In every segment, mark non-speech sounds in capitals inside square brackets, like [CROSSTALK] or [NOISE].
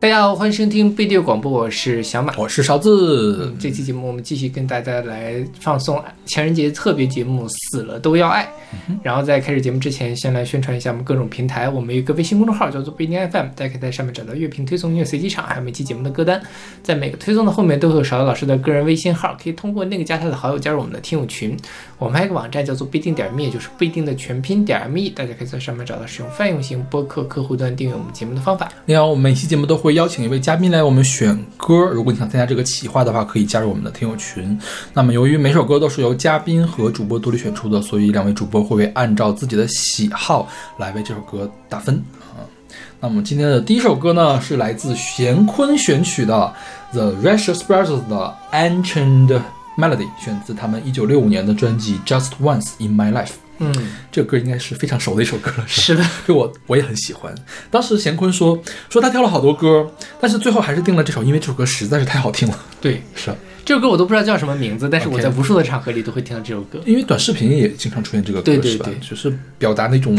大家好，欢迎收听贝蒂广播，我是小马。我是勺子。这期节目我们继续跟大家来放送情人节特别节目《死了都要爱》。然后在开始节目之前，先来宣传一下我们各种平台。我们有一个微信公众号叫做不一定 FM，大家可以在上面找到乐评推送、音乐随机场，还有每期节目的歌单。在每个推送的后面都会有勺子老师的个人微信号，可以通过那个加他的好友加入我们的听友群。我们还有一个网站叫做不一定点 me，就是不一定的全拼点 me，大家可以在上面找到使用泛用型播客客户端订阅我们节目的方法。你好，我们每期节目都会会邀请一位嘉宾来我们选歌。如果你想参加这个企划的话，可以加入我们的听友群。那么，由于每首歌都是由嘉宾和主播独立选出的，所以两位主播会按照自己的喜好来为这首歌打分啊。那么今天的第一首歌呢，是来自贤坤选曲的 The Rashes Brothers 的 Ancient Melody，选自他们一九六五年的专辑 Just Once in My Life。嗯，这个歌应该是非常熟的一首歌了，是的，[LAUGHS] 就我我也很喜欢。当时贤坤说说他挑了好多歌，但是最后还是定了这首，因为这首歌实在是太好听了。对，[LAUGHS] 是。这首歌我都不知道叫什么名字，但是我在无数的场合里都会听到这首歌。因为短视频也经常出现这个歌，是吧？对。对对就是表达那种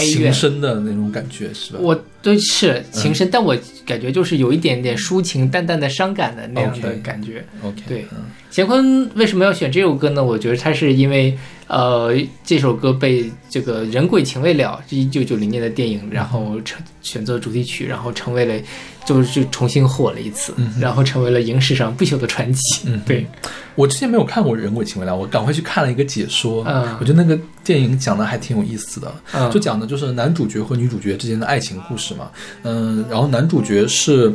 情深的那种感觉，是吧？我对是情深，但我感觉就是有一点点抒情、淡淡的伤感的那样的 OK 感觉。OK，对。嗯乾坤为什么要选这首歌呢？我觉得他是因为，呃，这首歌被这个《人鬼情未了》是一九九零年的电影，然后成选择主题曲，然后成为了，就是重新火了一次，嗯然后成为了影史上不朽的传奇。嗯对，我之前没有看过《人鬼情未了》，我赶快去看了一个解说，嗯我觉得那个电影讲的还挺有意思的。嗯，就讲的就是男主角和女主角之间的爱情故事嘛。嗯，然后男主角是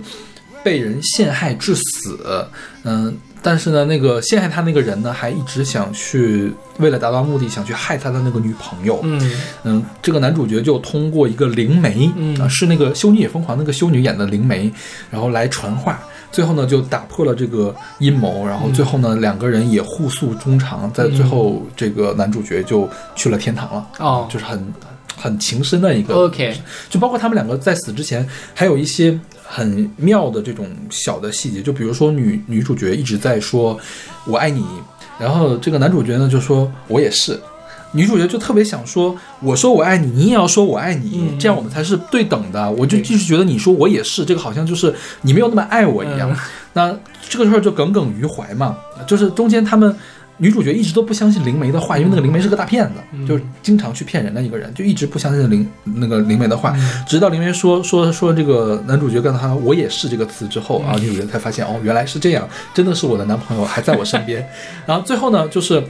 被人陷害致死，嗯，但是呢，那个陷害他那个人呢，还一直想去为了达到目的，想去害他的那个女朋友。嗯嗯，这个男主角就通过一个灵媒，嗯啊，是那个《修女也疯狂》那个修女演的灵媒，然后来传话。最后呢，就打破了这个阴谋，然后最后呢，两个人也互诉衷肠，在最后，这个男主角就去了天堂了。哦。就是很很情深的一个，OK，就包括他们两个在死之前，还有一些很妙的这种小的细节，就比如说女女主角一直在说“我爱你”，然后这个男主角呢就说“我也是”，女主角就特别想说“我说我爱你，你也要说我爱你”，嗯这样我们才是对等的。我就对一直觉得你说我也是，这个好像就是你没有那么爱我一样。嗯 [LAUGHS] 那这个事儿就耿耿于怀嘛，就是中间他们。女主角一直都不相信灵媒的话，因为那个灵媒是个大骗子，嗯就是经常去骗人的一个人，就一直不相信灵那个灵媒的话。嗯直到灵媒说说说这个男主角跟他“我也是”这个词之后啊，女主角才发现哦，原来是这样，真的是我的男朋友还在我身边。[LAUGHS] 然后最后呢，就是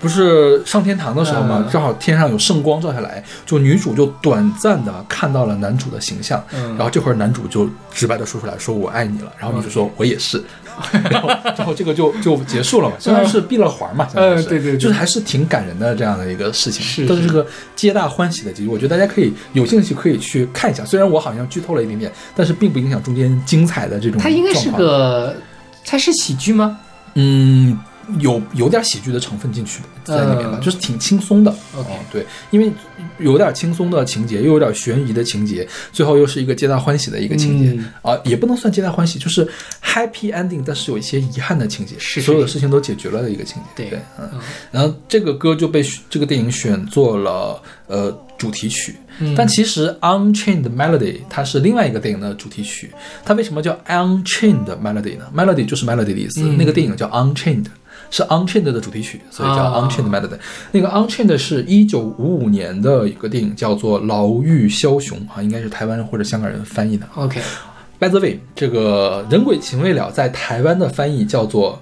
不是上天堂的时候嘛，嗯正好天上有圣光照下来，就女主就短暂的看到了男主的形象。嗯，然后这会儿男主就直白的说出来，说我爱你了。然后女主说我也是，[LAUGHS] 然后然后这个就就结束了嘛，[LAUGHS] 虽然是闭了环嘛，嗯对对对就是还是挺感人的这样的一个事情，是是都是个皆大欢喜的结局。我觉得大家可以有兴趣可以去看一下，虽然我好像剧透了一点点，但是并不影响中间精彩的这种它应该是个，它是喜剧吗？嗯。有有点喜剧的成分进去在里面吧，嗯就是挺轻松的。OK 哦对，因为有点轻松的情节，又有点悬疑的情节，最后又是一个皆大欢喜的一个情节。嗯啊，也不能算皆大欢喜，就是 happy ending，但是有一些遗憾的情节，是所有的事情都解决了的一个情节。对对，嗯，嗯然后这个歌就被这个电影选做了呃主题曲，嗯但其实 Unchained Melody 它是另外一个电影的主题曲。它为什么叫 Unchained Melody 呢？Melody 就是 melody 的意思，嗯那个电影叫 Unchained。是 Unchained 的主题曲，所以叫啊。Unchained Melody。那个 Unchained 是一九五五年的一个电影，叫做《牢狱枭雄》啊，应该是台湾或者香港人翻译的。OK，By the way，这个《人鬼情未了》在台湾的翻译叫做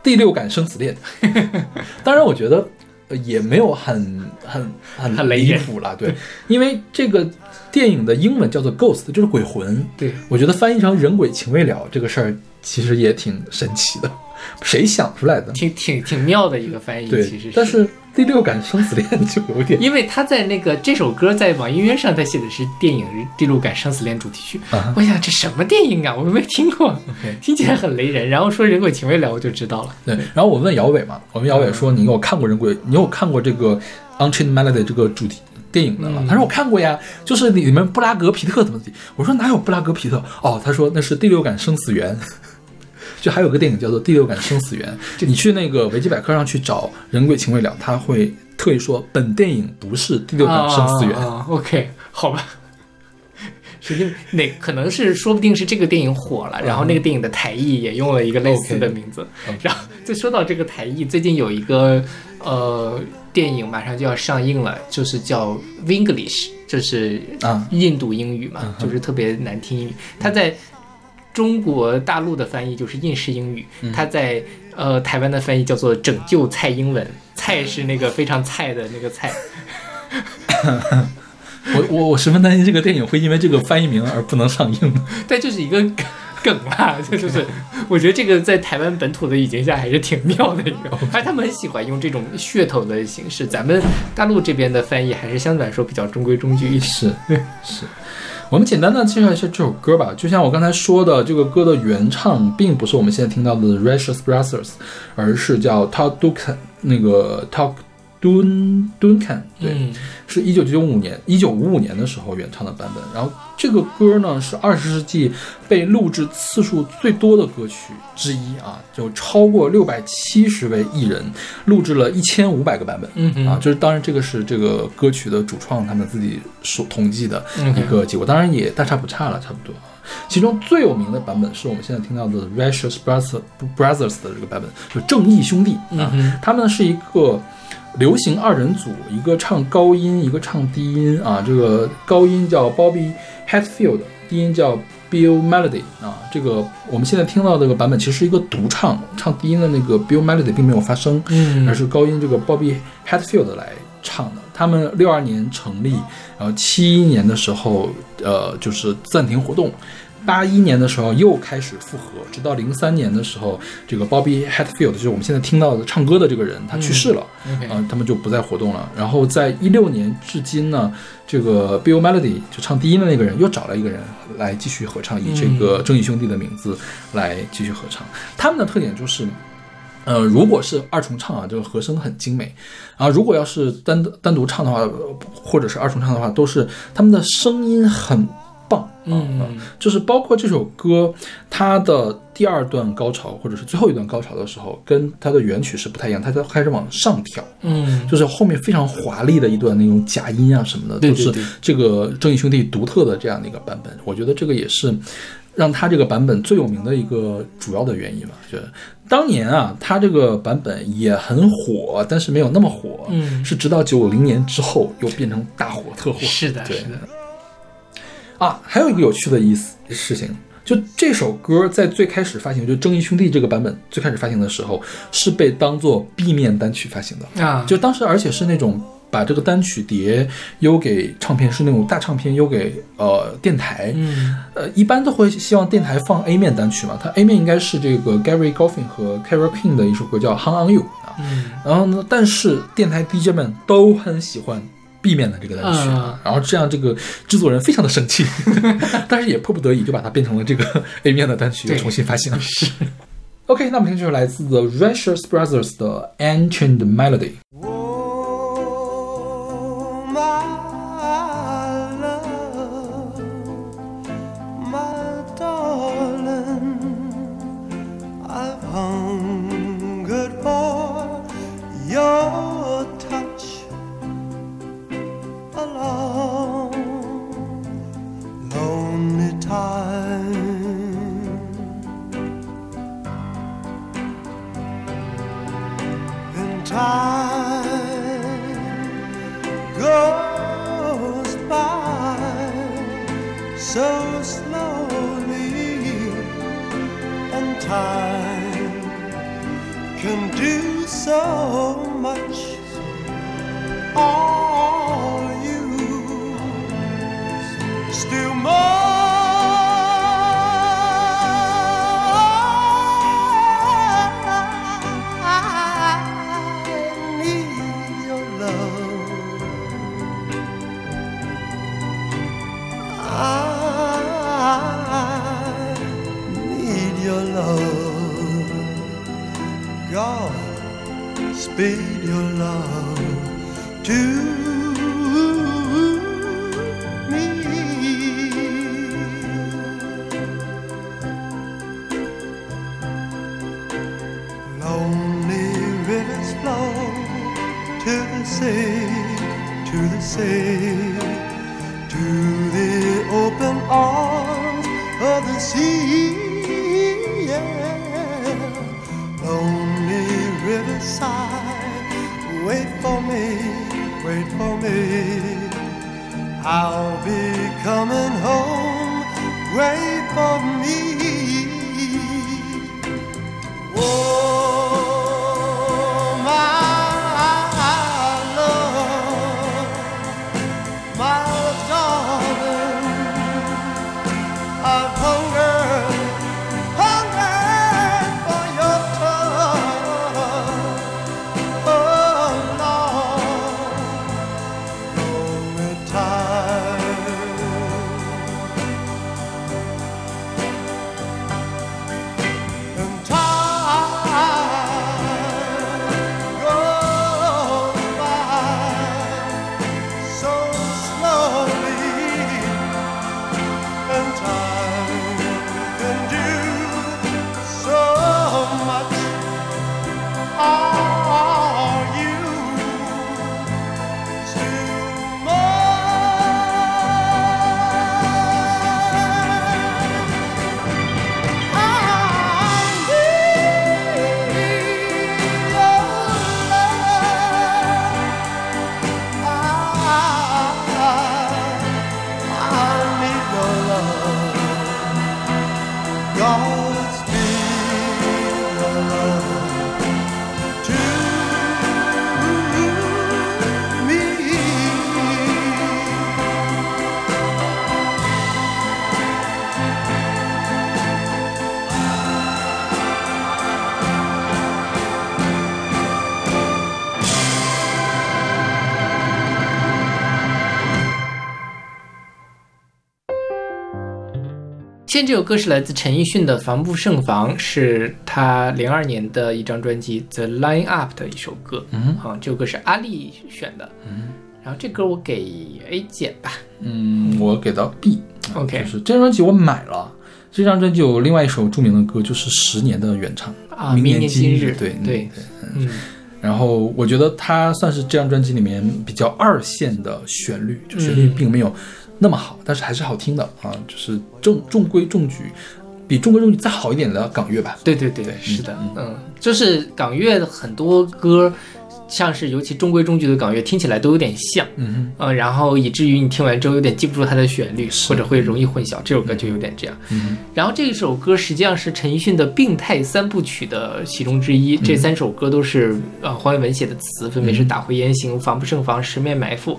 《第六感生死恋》，当然我觉得呃也没有很很很离谱了，对，因为这个电影的英文叫做 Ghost，就是鬼魂。对，我觉得翻译成《人鬼情未了》这个事儿其实也挺神奇的，谁想出来的？挺挺挺妙的一个翻译，对，其实但是《第六感生死恋》就有点 [LAUGHS] 因为他在那个这首歌在网易云上，他写的是电影《第六感生死恋》主题曲。啊我想这什么电影啊？我没听过 [LAUGHS] 听起来很雷人。然后说人鬼情未了，我就知道了。对，然后我问姚伟嘛，我们姚伟说：“你有看过《人鬼》？你有看过这个《Unchained Melody》这个主题电影的了？”嗯他说：“我看过呀，就是里面布拉格皮特怎么地。”我说：“哪有布拉格皮特？”哦，他说那是《第六感生死缘》。[LAUGHS] 就还有个电影叫做《第六感生死缘》，你去那个维基百科上去找《人鬼情未了》，他会特意说本电影不是《第六感生死缘》OK，好吧。[LAUGHS] 是因为那可能是说不定是这个电影火了，然后那个电影的台译也用了一个类似的名字。然后就说到这个台译，最近有一个呃电影马上就要上映了，就是叫 Winglish，就是啊印度英语嘛，嗯就是特别难听英语。它在中国大陆的翻译就是印式英语，嗯它在呃台湾的翻译叫做拯救蔡英文，蔡是那个非常菜的那个菜。[LAUGHS] 我我我十分担心这个电影会因为这个翻译名而不能上映。[LAUGHS] 但就是一个梗啦，这 [LAUGHS] 就是我觉得这个在台湾本土的语境下还是挺妙的一个，而他们很喜欢用这种噱头的形式。咱们大陆这边的翻译还是相对来说比较中规中矩一点。是是，我们简单的介绍一下这首歌吧。就像我刚才说的，这个歌的原唱并不是我们现在听到的 Rashus Brothers，而是叫 Todd Duncan 那个 Todd Dun Duncan，对，嗯是一九九五年一九五五年的时候原唱的版本。然后这个歌呢是二十世纪被录制次数最多的歌曲之一啊，就超过六百七十位艺人录制了一千五百个版本。嗯啊，就是当然这个是这个歌曲的主创他们自己所统计的嗯一个结果，当然也大差不差了，差不多。其中最有名的版本是我们现在听到的 Rashus Brothers Brothers 的这个版本，就正义兄弟啊，嗯他们是一个流行二人组，一个唱高音，一个唱低音啊。这个高音叫 Bobby Hatfield，低音叫 Bill Melody 啊。这个我们现在听到这个版本其实是一个独唱，唱低音的那个 Bill Melody 并没有发声，嗯而是高音这个 Bobby Hatfield 来唱的。他们六二年成立，然后七一年的时候，呃，就是暂停活动。八一年的时候又开始复合，直到零三年的时候，这个 Bobby Hatfield 就是我们现在听到的唱歌的这个人，他去世了啊、他们就不再活动了。然后在一六年至今呢，这个 Bill Melody 就唱低音的那个人又找了一个人来继续合唱，以这个正义兄弟的名字来继续合唱。他们的特点就是。呃，如果是二重唱啊，这个和声很精美，啊，如果要是单单独唱的话，呃或者是二重唱的话，都是他们的声音很棒，啊嗯就是包括这首歌，它的第二段高潮或者是最后一段高潮的时候，跟它的原曲是不太一样，它在开始往上跳，嗯就是后面非常华丽的一段那种假音啊什么的，都是对对对这个正义兄弟独特的这样的一个版本。我觉得这个也是让他这个版本最有名的一个主要的原因吧。就是当年啊，他这个版本也很火，但是没有那么火，嗯是直到九零年之后又变成大火特火。是的，对是的，啊，还有一个有趣的意思事情，就这首歌在最开始发行，就《正义兄弟》这个版本最开始发行的时候，是被当做 B 面单曲发行的。啊，就当时，而且是那种把这个单曲碟邮给唱片，是那种大唱片邮给呃电台。嗯呃，一般都会希望电台放 A 面单曲嘛。它 A 面应该是这个 Gary Goffin 和 Carole King 的一首歌叫《Hang on You》啊。嗯然后呢，但是电台 DJ 们都很喜欢 B 面的这个单曲，嗯然后这样这个制作人非常的生气，[LAUGHS] 但是也迫不得已就把它变成了这个 [LAUGHS] A 面的单曲，又重新发行了。是。OK，那我们听就是来自 The Rashers Brothers 的 Ancient Melody。Lonely time. And time goes by so slowly, and time can do so bid your love. 现在这首歌是来自陈奕迅的《防不胜防》，是他零二年的一张专辑《The Line Up》的一首歌。嗯啊，这首歌是阿丽选的。嗯然后这歌我给 A 减吧。嗯，我给到 B。OK 就是这张专辑我买了。这张专辑有另外一首著名的歌，就是《十年的原唱》明啊明年今今日对对对嗯，然后我觉得它算是这张专辑里面比较二线的旋律，就旋律嗯并没有那么好，但是还是好听的啊，就是中中规中矩，比中规中矩再好一点的港乐吧。对对对，对是的嗯，嗯，就是港乐的很多歌，像是尤其中规中矩的港乐，听起来都有点像。嗯嗯，然后以至于你听完之后有点记不住它的旋律，或者会容易混淆。这首歌就有点这样。嗯然后这首歌实际上是陈奕迅的病态三部曲的其中之嗯一。这三首歌都是呃黄伟文写的词，分别是《打回原形》《防不胜防》《十面埋伏》，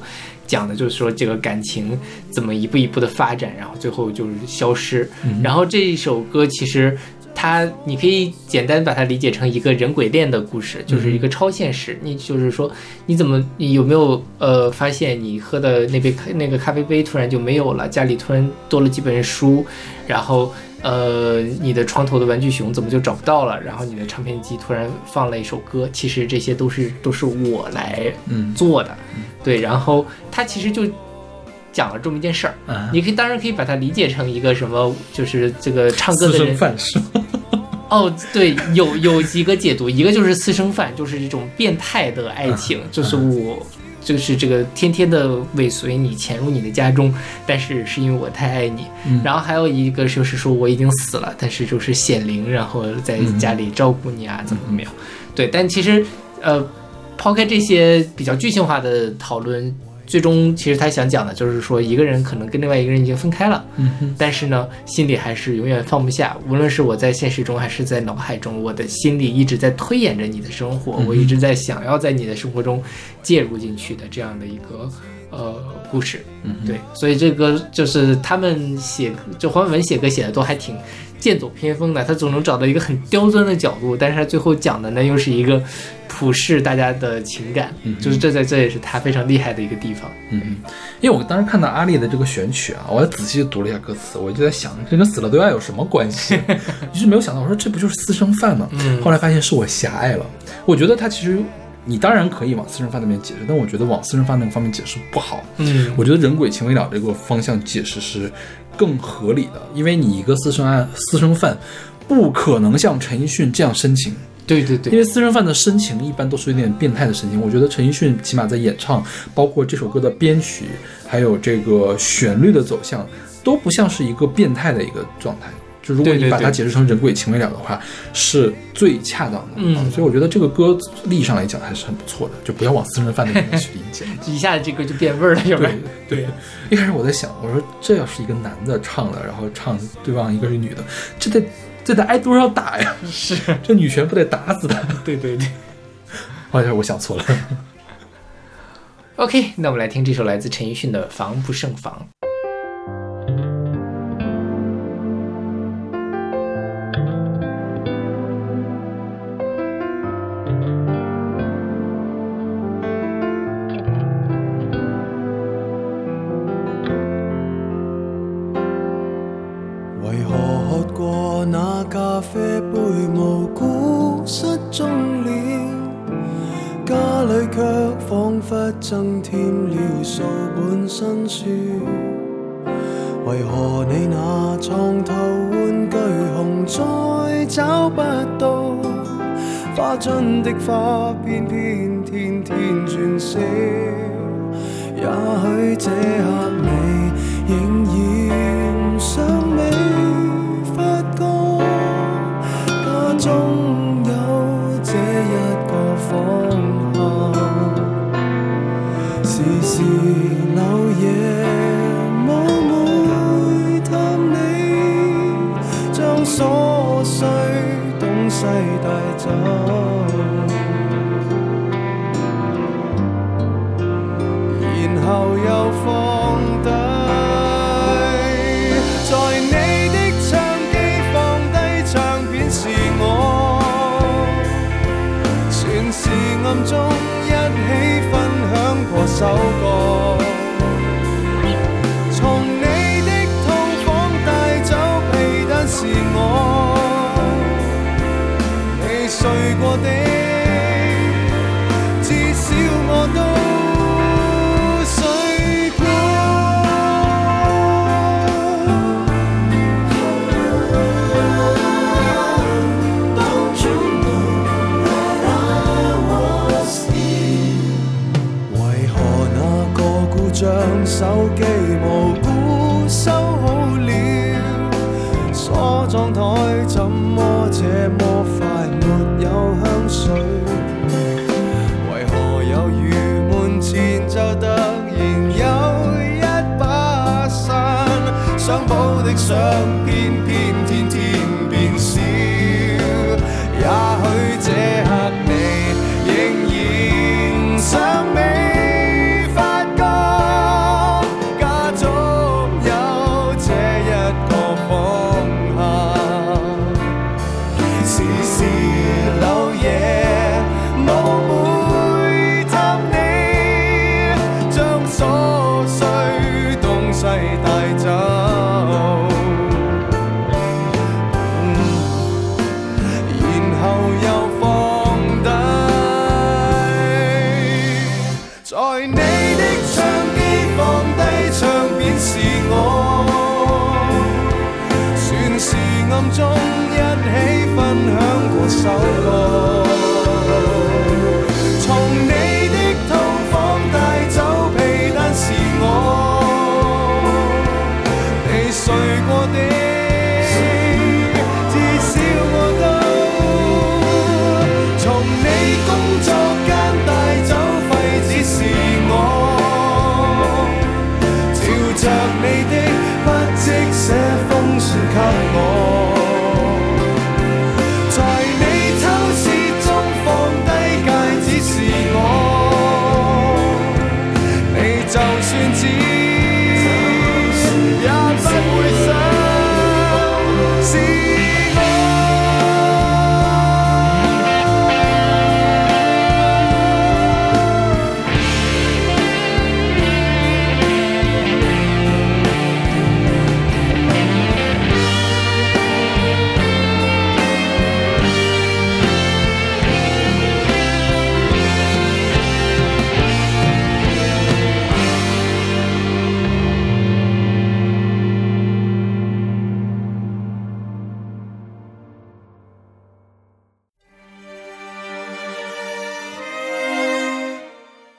讲的就是说这个感情怎么一步一步的发展，然后最后就是消失。嗯然后这一首歌其实。它，你可以简单把它理解成一个人鬼恋的故事，就是一个超现实。你就是说，你怎么，你有没有呃发现你喝的那杯咖那个咖啡杯突然就没有了，家里突然多了几本书，然后呃你的床头的玩具熊怎么就找不到了？然后你的唱片机突然放了一首歌，其实这些都是都是我来嗯做的，对。然后它其实就讲了这么一件事儿，啊，你可以当然可以把它理解成一个什么，就是这个唱歌的人饭是吗？哦，对，有有几个解读，一个就是私生饭，就是这种变态的爱情，就是我。就是这个天天的尾随你，潜入你的家中，但是是因为我太爱你。嗯然后还有一个就是说我已经死了，但是就是显灵，然后在家里照顾你啊，怎么怎么样。对，但其实呃，抛开这些比较具象化的讨论，最终其实他想讲的就是说，一个人可能跟另外一个人已经分开了，但是呢，心里还是永远放不下。无论是我在现实中还是在脑海中，我的心里一直在推演着你的生活，我一直在想要在你的生活中介入进去的这样的一个呃故事。嗯哼对，所以这歌就是他们写，就黄伟文写歌写的都还挺剑走偏锋的，他总能找到一个很刁钻的角度，但是他最后讲的呢又是一个普世大家的情感，嗯就是这在这也是他非常厉害的一个地方。嗯，因为我当时看到阿丽的这个选曲啊，我还仔细读了一下歌词，我就在想，这跟死了对爱有什么关系？[LAUGHS] 于是没有想到，我说这不就是私生饭吗？嗯后来发现是我狭隘了。我觉得他其实，你当然可以往私生饭那边解释，但我觉得往私生饭那个方面解释不好。嗯我觉得人鬼情未了这个方向解释是更合理的，因为你一个私生案私生饭，不可能像陈奕迅这样深情。对对对，因为私生饭的深情一般都是有点变态的深情。我觉得陈奕迅起码在演唱，包括这首歌的编曲，还有这个旋律的走向，都不像是一个变态的一个状态。就如果你把它解释成人鬼情未了的话，是最恰当的。嗯，所以我觉得这个歌立上来讲还是很不错的，就不要往私人饭罪里面去理解。[LAUGHS] 一下这歌就变味儿了，又对对。一开始我在想，我说这要是一个男的唱的，然后唱对方一个是女的，这得这得挨多少打呀？[LAUGHS] 是，这女权不得打死他。[LAUGHS] 对对对。好像我想错了。OK，那我们来听这首来自陈奕迅的防不胜防。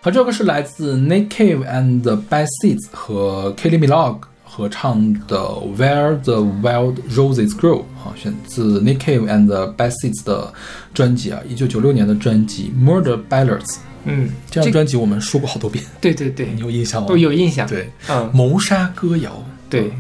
啊，这首歌是来自 Nick Cave and the Bad Seeds 和 Kelly Milog 合唱的 Where the Wild Roses Grow 啊，选自 Nick Cave and the Bad Seeds 的专辑啊，一九九六年的专辑 Murder Ballads。嗯，这张专辑我们说过好多遍。对对对，你有印象吗？有印象。对，嗯，谋杀歌谣。对，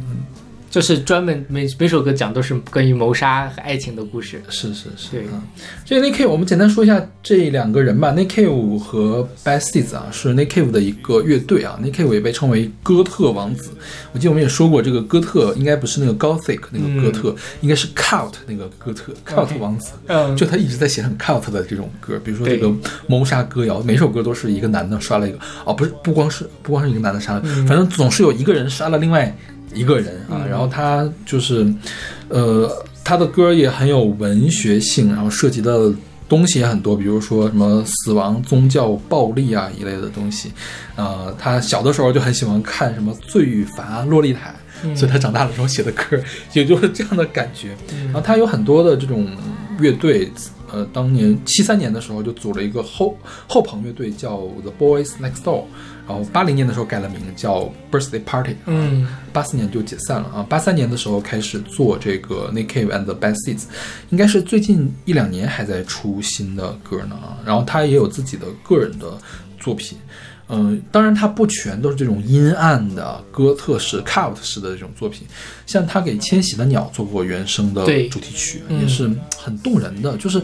就是专门每每首歌讲都是关于谋杀和爱情的故事。是是是，对嗯，这个 Nick Cave 我们简单说一下这两个人吧。Nick Cave 和 Bad Seeds 啊，是 Nick Cave 的一个乐队啊。Nick Cave 也被称为哥特王子。我记得我们也说过，这个哥特应该不是那个 Gothic 那个哥特，应该是 Cult 那个哥特 Cult 王子。嗯，就他一直在写很 cult 的这种歌，比如说这个谋杀歌谣，每首歌都是一个男的杀了一个，哦，不是，不光是不光是一个男的杀了，嗯反正总是有一个人杀了另外一个人啊。嗯然后他就是，呃，他的歌也很有文学性，然后涉及的东西也很多，比如说什么死亡、宗教、暴力啊一类的东西。呃，他小的时候就很喜欢看什么《罪与罚》《洛丽塔》。嗯所以他长大的时候写的歌也就是这样的感觉。嗯然后他有很多的这种乐队，呃，当年七三年的时候就组了一个后后朋乐队叫 The Boys Next Door，然后八零年的时候改了名叫 Birthday Party，嗯八四年就解散了啊。八三年的时候开始做这个 Nick Cave and the Bad Seeds，应该是最近一两年还在出新的歌呢啊。然后他也有自己的个人的作品。嗯，当然，它不全都是这种阴暗的哥特式、cult 式的这种作品，像他给《千禧的鸟》做过原声的主题曲，嗯也是很动人的。就是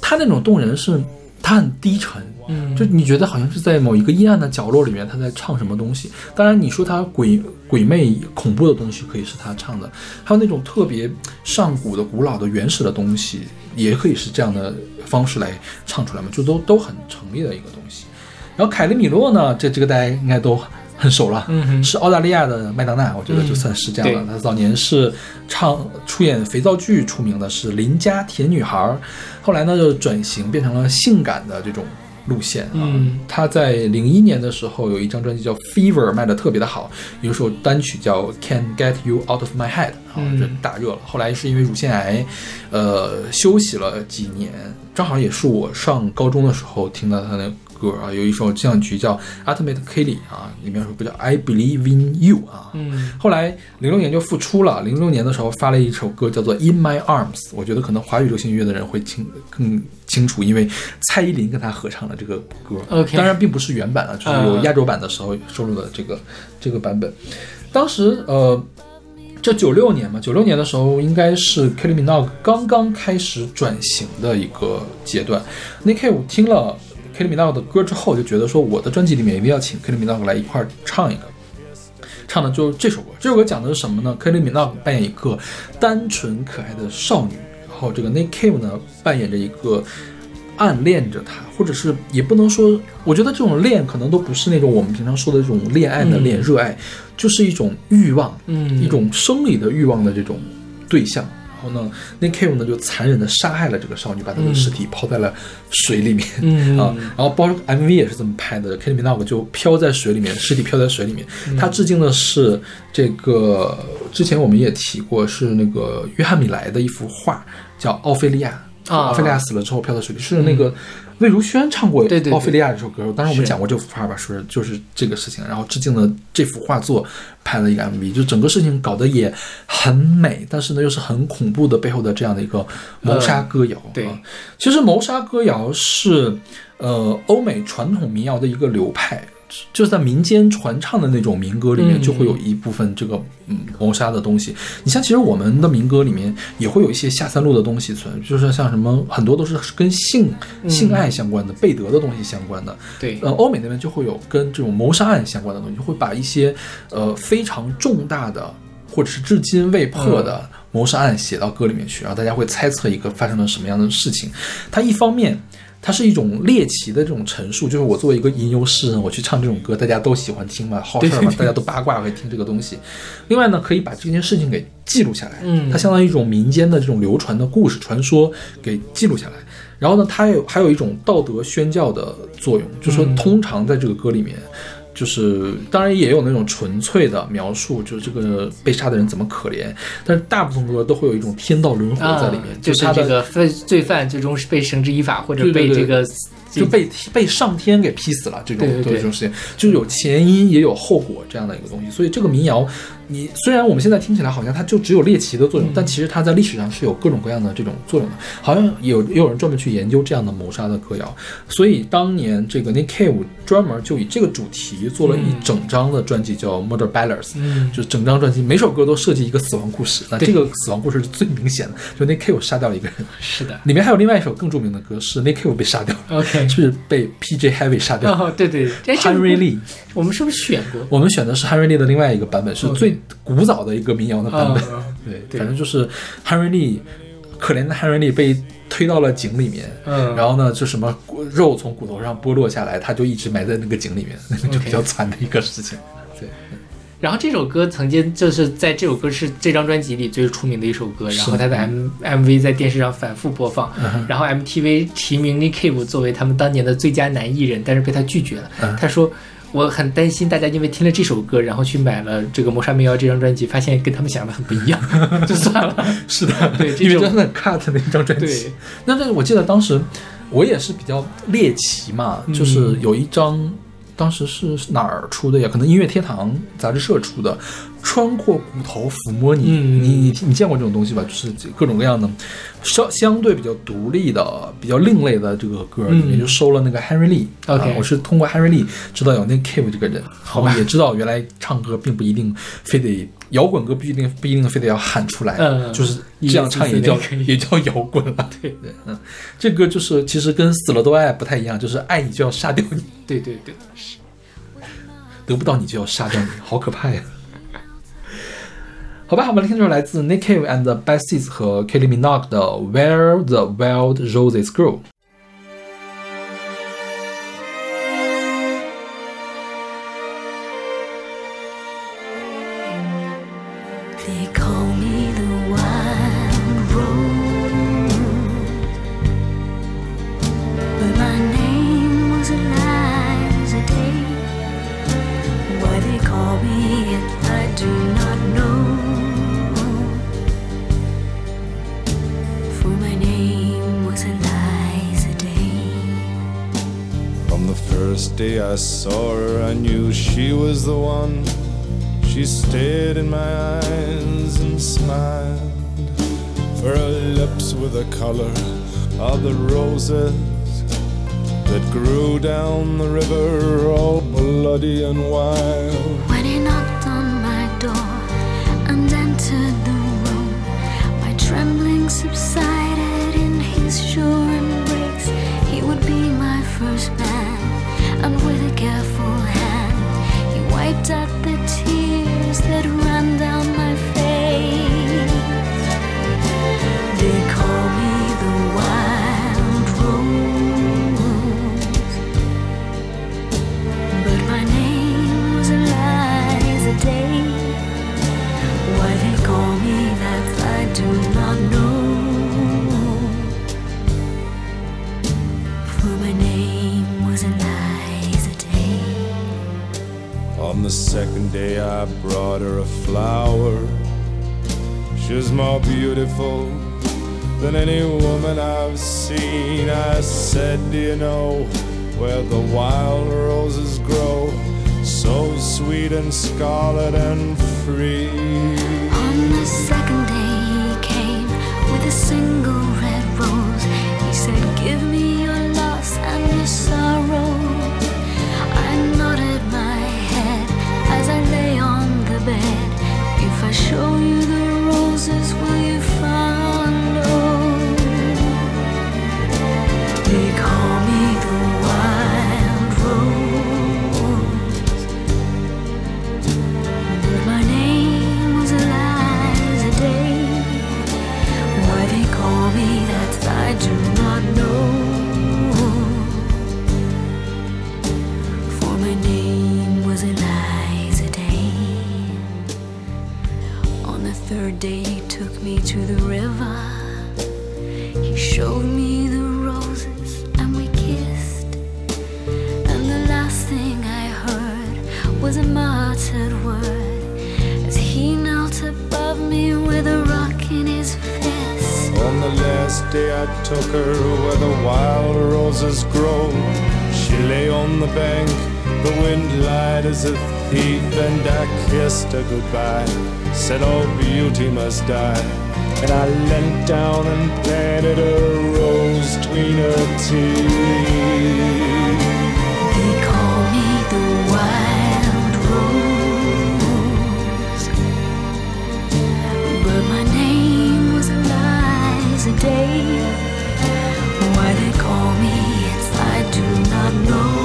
他那种动人是，他很低沉，嗯，就你觉得好像是在某一个阴暗的角落里面，他在唱什么东西。当然，你说他鬼鬼魅恐怖的东西可以是他唱的，还有那种特别上古的、古老的、原始的东西，也可以是这样的方式来唱出来嘛，就都都很成立的一个东西。然后凯利米洛呢，这这个大家应该都很熟了，嗯哼是澳大利亚的麦当娜，我觉得就算是这样了。嗯她早年是唱出演肥皂剧出名的，是邻家甜女孩儿，后来呢就转型变成了性感的这种路线啊。嗯她在零一年的时候有一张专辑叫《Fever》，卖的特别的好，有一首单曲叫《Can't Get You Out of My Head》，啊，嗯这大热了。后来是因为乳腺癌，呃，休息了几年，正好也是我上高中的时候听到她的歌啊，有一首这样曲叫《Ultimate Kelly》啊，里面有首歌叫《I Believe in You》啊。嗯后来零六年就复出了，零六年的时候发了一首歌叫做《In My Arms》，我觉得可能华语流行音乐的人会清更清楚，因为蔡依林跟他合唱了这个歌。OK 当然并不是原版啊，就是有亚洲版的时候收录的这个、这个版本。当时呃，这九六年嘛，九六年的时候应该是 k i l l y Minogue 刚刚开始转型的一个阶段。Nick Cave 听了 Kylie Minogue 的歌之后，就觉得说我的专辑里面一定要请 Kylie Minogue 来一块儿唱一个。唱的就是这首歌。这首歌讲的是什么呢？Kylie Minogue 扮演一个单纯可爱的少女，然后这个 Nick Cave 呢扮演着一个暗恋着她，或者是也不能说，我觉得这种恋可能都不是那种我们平常说的这种恋爱的恋、热爱，就是一种欲望，嗯，一种生理的欲望的这种对象。然后呢，Nick Cave 呢就残忍的杀害了这个少女，把她的尸体抛在了水里面。嗯 [LAUGHS] 啊，然后包括 MV 也是这么拍的 k a t i Minogue 就飘在水里面，尸体飘在水里面。他致敬的是这个，之前我们也提过，是那个约翰米莱的一幅画，叫《奥菲利亚》。啊奥菲利亚死了之后飘在水里，是那个魏如萱唱过奥菲利亚》这首歌。当时我们讲过这幅画吧，说就是这个事情，然后致敬了这幅画作，拍了一个 MV，就整个事情搞得也很美，但是呢又是很恐怖的背后的这样的一个谋杀歌谣。对啊其实谋杀歌谣是呃欧美传统民谣的一个流派，就是在民间传唱的那种民歌里面，嗯就会有一部分这个嗯谋杀的东西。你像其实我们的民歌里面也会有一些下三路的东西存，就是像什么很多都是跟性性爱相关的、贝德的东西相关的。对，呃，欧美那边就会有跟这种谋杀案相关的东西，会把一些呃非常重大的或者是至今未破的谋杀案写到歌里面去，然后大家会猜测一个发生了什么样的事情。它一方面。它是一种猎奇的这种陈述，就是我作为一个吟游诗人，我去唱这种歌，大家都喜欢听嘛，[LAUGHS] 好事儿嘛，大家都八卦会听这个东西。另外呢，可以把这件事情给记录下来，嗯它相当于一种民间的这种流传的故事传说给记录下来。然后呢，它有还有一种道德宣教的作用，就是说嗯通常在这个歌里面，就是当然也有那种纯粹的描述，就是这个被杀的人怎么可怜，但是大部分歌都会有一种天道轮回在里面，啊就是这个罪罪犯最终是被绳之以法，或者被这个就被被上天给劈死了，这种这种事情，就是有前因也有后果这样的一个东西。所以这个民谣，你虽然我们现在听起来好像它就只有猎奇的作用，嗯但其实它在历史上是有各种各样的这种作用的。好像有也有人专门去研究这样的谋杀的歌谣，所以当年这个 Nick Cave 专门就以这个主题做了一嗯整张的专辑，叫 Murder Ballads。嗯，就整张专辑每首歌都设计一个死亡故事，那这个死亡故事是最明显的，就 Nick Cave 杀掉了一个人。是的里面还有另外一首更著名的歌是 Nick Cave 被杀掉，，OK。[LAUGHS] 是被 PJ Heavy 杀掉。哦，对对，哎，这个 Henry Lee，我们是不是选过？我们选的是 Henry Lee 的另外一个版本，是最古早的一个民谣的版本。哦 [LAUGHS] 对，对反正就是 Henry Lee，可怜的 Henry Lee 被推到了井里面，嗯，然后呢，就什么骨肉从骨头上剥落下来，他就一直埋在那个井里面，那 [LAUGHS] 个就比较惨的一个事情。[LAUGHS] 对，然后这首歌曾经就是在这首歌是这张专辑里最出名的一首歌，然后它的 M MV 在电视上反复播放，嗯然后 MTV 提名 Nick Cave 作为他们当年的最佳男艺人，但是被他拒绝了。嗯他说。我很担心大家因为听了这首歌，然后去买了这个《谋杀民谣》这张专辑，发现跟他们想的很不一样，[LAUGHS] 就算了。是的，对因为真的很 cut 的一张专辑对。那这我记得当时我也是比较猎奇嘛，嗯就是有一张，当时是哪儿出的呀？可能音乐天堂杂志社出的，《穿过骨头抚摸你》嗯你你你见过这种东西吧？就是各种各样的相相对比较独立的、比较另类的这个歌，嗯。里面就收了那个 Henry Lee。OK 啊我是通过 Henry Lee 知道有那 Cave 这个人，好吧。也知道原来唱歌并不一定非得摇滚歌不一定不一定非得要喊出来，嗯就是这样唱也叫也叫摇滚了。对。对，嗯，这歌就是其实跟死了都爱不太一样，就是爱你就要杀掉你，对对对，是得不到你就要杀掉你，好可怕呀！好吧，我们来听这首来自 Nick Cave and the Bad Seeds 和 Kelly Minogue 的《Where the Wild Roses Grow》。 Do you know where the wild roses grow? So sweet and scarlet and free. On the second day he came with a single day, he took me to the river. He showed me the roses and we kissed. And the last thing I heard was a muttered word as he knelt above me with a rock in his fist. On the last day I took her where the wild roses grow. She lay on the bank, the wind lied as a thief, and I kissed her goodbye. Said all beauty must die. And I leant down and planted a rose between her teeth. They call me the wild rose, but my name was Eliza Day. Why they call me, it's I do not know.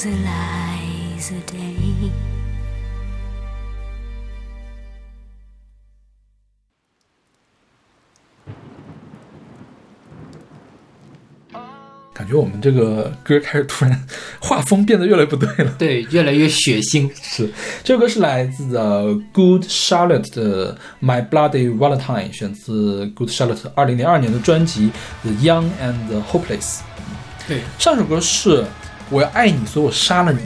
Was Eliza Day. 感觉我们这个歌开始突然画风变得越来越不对了。对，越来越血腥。是，这首歌是来自的 Good Charlotte 的 My Bloody Valentine，选自 Good Charlotte 二零零二年的专辑 The Young and the Hopeless。对，上首歌是我要爱你，所以我杀了你。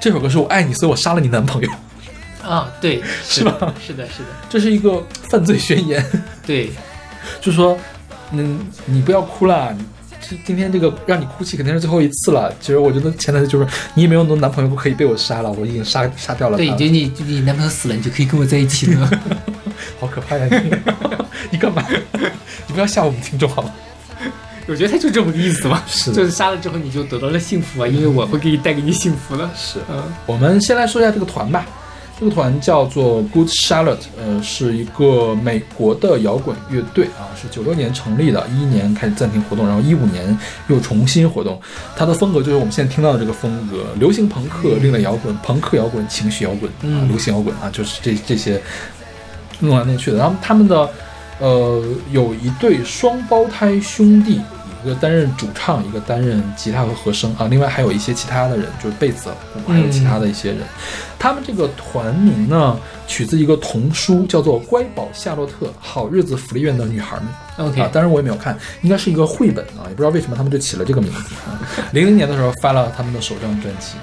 这首歌是我爱你，所以我杀了你男朋友。啊，对，是吧？是的，是的，这是一个犯罪宣言，对，就是说，嗯，你不要哭了。这今天这个让你哭泣肯定是最后一次了。其实我觉得前提就是你也没有那么多男朋友不可以被我杀了，我已经杀杀掉了他。对，就你你男朋友死了，你就可以跟我在一起了。[LAUGHS] 好可怕呀你！[LAUGHS] 你干嘛？[LAUGHS] 你不要吓我们听众好吗？我觉得他就这么个意思嘛，是就是杀了之后你就得到了幸福啊，因为我会给你带给你幸福的。是嗯，我们先来说一下这个团吧。这个团叫做 Good Charlotte，呃，是一个美国的摇滚乐队啊，是九六年成立的，一一年开始暂停活动，然后一五年又重新活动。它的风格就是我们现在听到的这个风格：流行朋克、另类摇滚、朋克摇滚、情绪摇滚啊、嗯流行摇滚啊，就是这这些弄来弄去的。然后他们的呃有一对双胞胎兄弟，一个担任主唱，一个担任吉他和和声啊，另外还有一些其他的人，就是贝斯、鼓，还有其他的一些人。他们这个团名呢，取自一个童书，叫做《乖宝夏洛特：好日子福利院的女孩们》OK 啊，当然我也没有看，应该是一个绘本啊，也不知道为什么他们就起了这个名字啊。零零年的时候发了他们的首张专辑，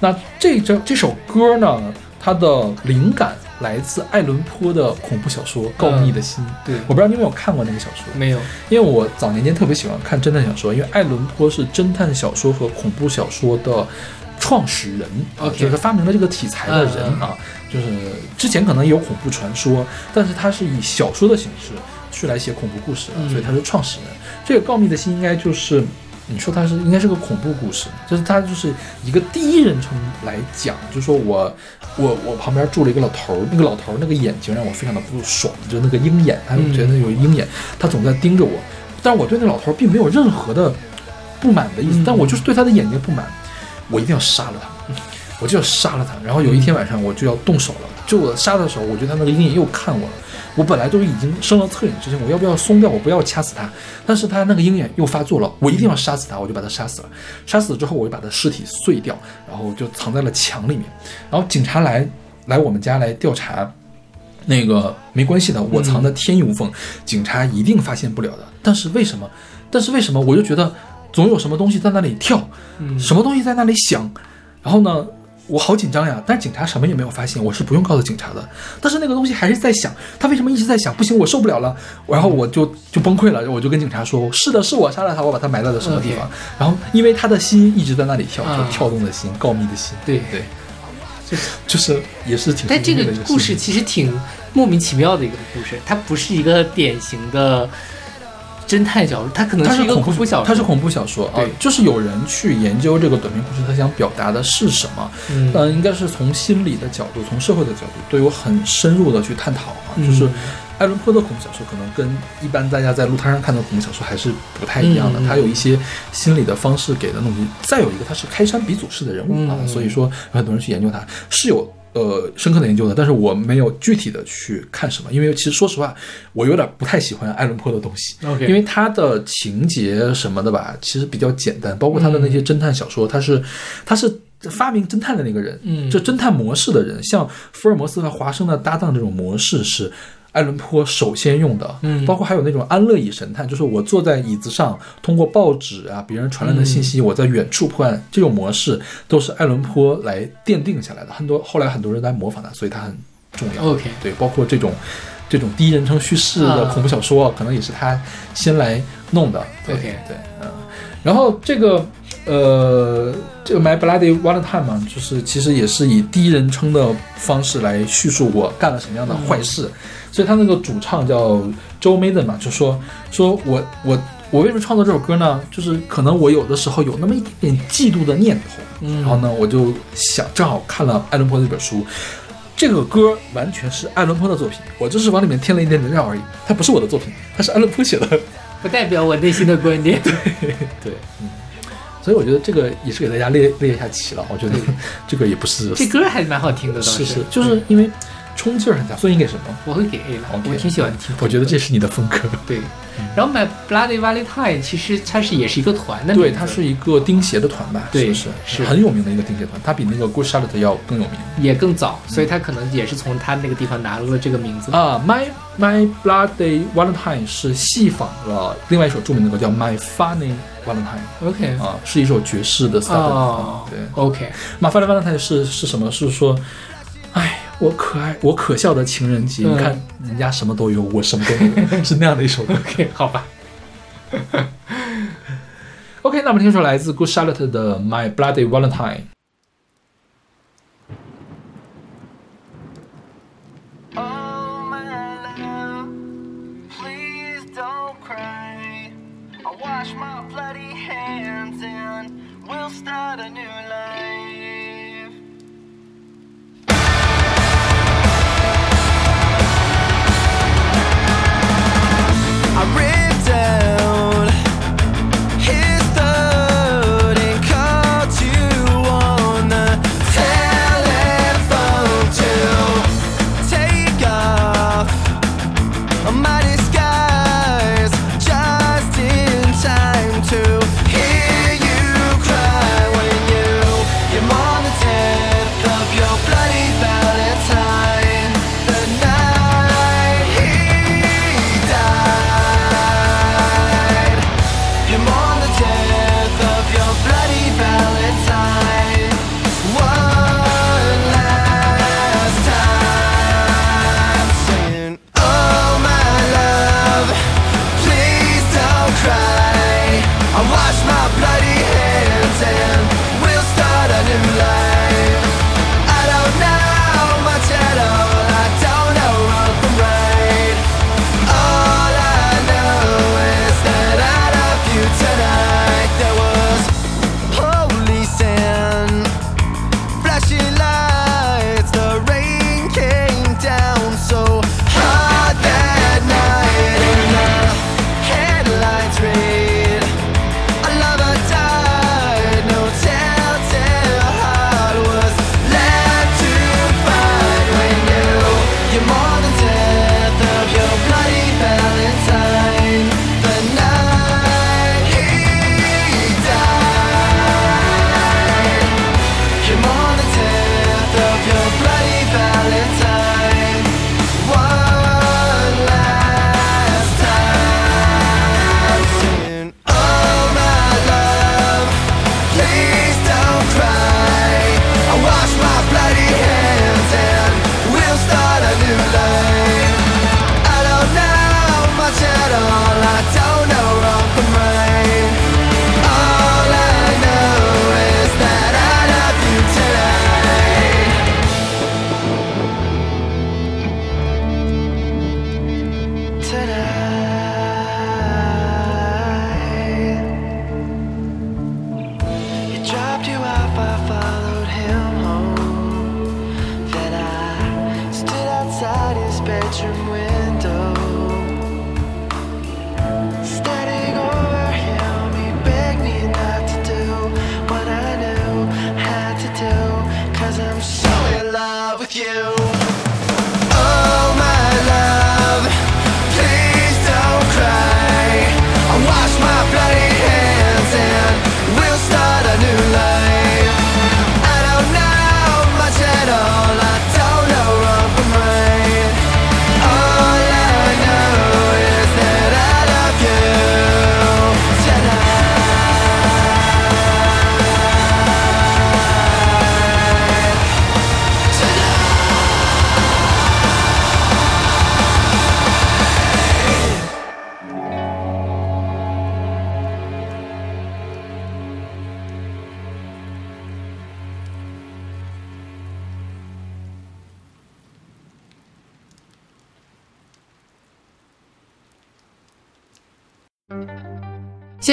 那这张这首歌呢，它的灵感来自爱伦坡的恐怖小说《告密的心》对我不知道你有没有看过那个小说，没有，因为我早年间特别喜欢看侦探小说，因为爱伦坡是侦探小说和恐怖小说的创始人就是发明了这个题材的人嗯啊。就是之前可能有恐怖传说，但是他是以小说的形式去来写恐怖故事的，嗯所以他是创始人。这个《告密的心》应该就是。你说它是应该是个恐怖故事，就是它就是一个第一人称来讲，就说我我我旁边住了一个老头儿，那个老头儿那个眼睛让我非常的不爽，就是那个鹰眼，他嗯觉得有鹰眼，他总在盯着我，但是我对那老头儿并没有任何的不满的意思，嗯但我就是对他的眼睛不满，我一定要杀了他，我就要杀了他。然后有一天晚上我就要动手了，就我杀的时候，我觉得他那个鹰眼又看我了。我本来都已经生了恻隐之心，我要不要松掉？我不要掐死他。但是他那个鹰眼又发作了，我一定要杀死他，我就把他杀死了。杀死之后，我就把他尸体碎掉，然后就藏在了墙里面。然后警察来来我们家来调查，那个没关系的，我藏的天衣无缝，警察一定发现不了的。但是为什么？但是为什么？我就觉得总有什么东西在那里跳，嗯什么东西在那里响，然后呢，[CLEARS THROAT] 我好紧张呀。但是警察什么也没有发现，我是不用告诉警察的。但是那个东西还是在响，他为什么一直在响？不行，我受不了了，然后我就就崩溃了，我就跟警察说：“是的，是我杀了他，我把他埋在了什么地方。然后因为他的心一直在那里跳，跳动的心，告密的心。对对，就是也是挺。但这个故事其实挺莫名其妙的一个故事，它不是一个典型的侦探小说，它可能是一个恐恐怖小说，它是恐怖小说啊，就是有人去研究这个短篇故事，他想表达的是什么？嗯呃，应该是从心理的角度，从社会的角度，都有很深入的去探讨啊。嗯就是爱伦坡的恐怖小说，可能跟一般大家在路摊上看到的恐怖小说还是不太一样的。嗯它有一些心理的方式给的东西，再有一个，他是开山鼻祖式的人物啊，嗯所以说有很多人去研究他是有。呃，深刻的研究的，但是我没有具体的去看什么，因为其实说实话，我有点不太喜欢爱伦坡的东西。因为他的情节什么的吧，其实比较简单，包括他的那些侦探小说，他是他是发明侦探的那个人，嗯。这侦探模式的人，像福尔摩斯和华生的搭档这种模式是爱伦坡首先用的，嗯包括还有那种安乐椅神探，就是我坐在椅子上，通过报纸啊别人传来的信嗯息，我在远处破案，这种模式都是爱伦坡来奠定下来的。很多后来很多人来模仿他，所以他很重要。OK 对，包括这种这种第一人称叙事的啊恐怖小说，可能也是他先来弄的。对 OK 对，嗯。然后这个呃，这个 My Bloody Valentine 嘛，就是其实也是以第一人称的方式来叙述我干了什么样的坏事，所以他那个主唱叫 Joe Maiden 嘛，就说说我我我为什么创作这首歌呢？就是可能我有的时候有那么一点点嫉妒的念头，嗯然后呢，我就想正好看了爱伦坡的这本书。这个歌完全是爱伦坡的作品，我就是往里面添了一点点料而已，它不是我的作品，它是爱伦坡写的。不代表我内心的观点。[LAUGHS] 对，嗯，所以我觉得这个也是给大家列列一下棋了。我觉得这个也不是这歌还蛮好听的，倒是是，就是因为冲劲儿很强。所以你给什么？我会给 A 我挺喜欢听。我觉得这是你的风格。对。然后 My Bloody Valentine 其实它是也是一个团的名，对，它是一个钉鞋的团吧？对是是很有名的一个钉鞋团，它比那个 Good Charlotte 要更有名也更早，所以它可能也是从它那个地方拿了这个名字。啊。My My Bloody Valentine 是戏仿了另外一首著名的歌叫 My Funny Valentine OK，啊，是一首爵士的 style 哦对。，OK，My Funny Valentine 是是什么？是说，哎，我可爱我可笑的情人节，嗯你看人家什么都有，我什么都没有，是那样的一首歌。OK，好吧。OK，那我们听首来自 Good Charlotte 的 My Bloody Valentine。Oh, my love, please don't cry. I'll wash my bloody hands and we'll start a new life.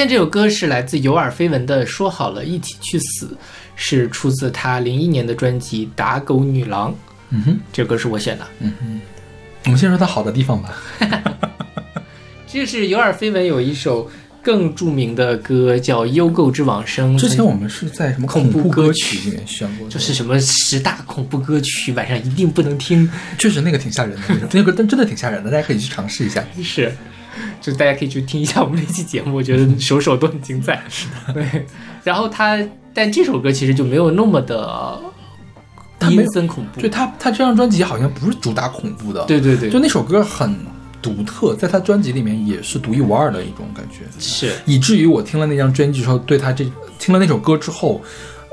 这首歌是来自有耳非闻的《说好了一起去死》，是出自他零一年的专辑《打狗女郎》。嗯哼，这首歌是我选的。嗯哼我们先说它好的地方吧。[LAUGHS] 这是有耳非闻有一首更著名的歌叫《幽构之往生》，之前我们是在什么恐怖怖歌歌曲曲里面选过，就是什么十大恐怖歌曲，晚上一定不能听。确实那个挺吓人的，那个真真的挺吓人的，大家可以去尝试一下。[LAUGHS] 是，[LAUGHS] 就大家可以去听一下我们那期节目，我觉得首首都很精彩。对，然后他，但这首歌其实就没有那么的阴森恐怖。就他他这张专辑好像不是主打恐怖的，，对对对，就那首歌很独特，在他专辑里面也是独一无二的一种感觉，是以至于我听了那张专辑之后，对他这听了那首歌之后。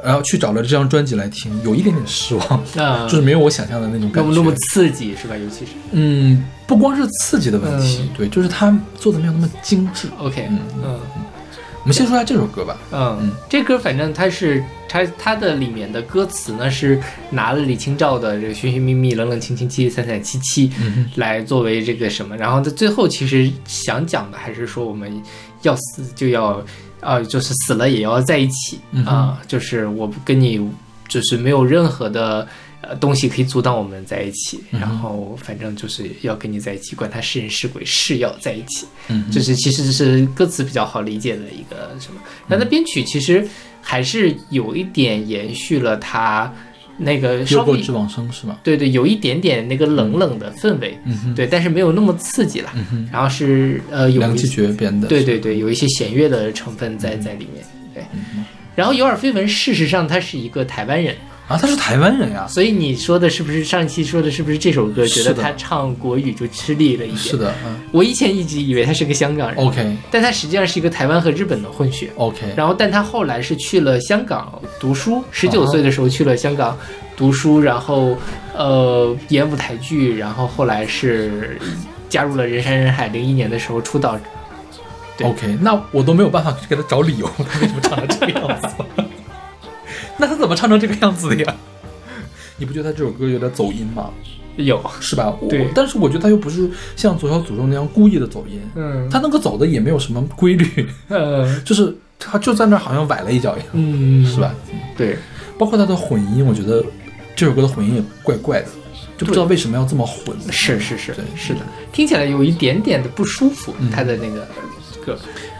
然后去找了这张专辑来听，有一点点失望，嗯 [LAUGHS] 就是没有我想象的那种感觉。那么那么刺激是吧？尤其是嗯，不光是刺激的问题，嗯对，就是他做的没有那么精致。OK，嗯嗯我们先说一下这首歌吧。嗯嗯，这歌反正它是它它的里面的歌词呢是拿了李清照的这个寻寻觅觅、冷冷清清、凄凄惨惨戚戚嗯来作为这个什么，然后在最后其实想讲的还是说我们要死就要呃，就是死了也要在一起嗯啊、哼就是我跟你就是没有任何的。呃，东西可以阻挡我们在一起，嗯然后反正就是要跟你在一起，管他是人是鬼，是要在一起。嗯，就是其实是歌词比较好理解的一个什么，但它编曲其实还是有一点延续了它那个稍微幽构之往生是吗？对对，有一点点那个冷冷的氛围，嗯，对，但是没有那么刺激了。嗯，然后是呃有梁继一些觉编的。对对对，有一些弦乐的成分在在里面，对。嗯然后有耳非闻，事实上他是一个台湾人，啊，他是台湾人呀。所以你说的是不是上一期说的是不是这首歌？觉得他唱国语就吃力了一点。是，的，嗯我以前一直以为他是个香港人，，OK 但他实际上是一个台湾和日本的混血。OK，然后，但他后来是去了香港读书，十九哦岁的时候去了香港读书，然后呃演舞台剧，然后后来是加入了人山人海，零一年的时候出道。对 OK，那我都没有办法给他找理由，他为什么唱成这个样子？那他怎么唱成这个样子的呀？[LAUGHS] 你不觉得他这首歌有点走音吗？有，是吧？我对但是我觉得他又不是像左小祖咒那样故意的走音，嗯，他那个走的也没有什么规律，呃就是他就在那儿好像崴了一脚一样，嗯是吧？？对，包括他的混音，我觉得这首歌的混音也怪怪的，就不知道为什么要这么混。是是是对是的，听起来有一点点的不舒服嗯，他的那个歌，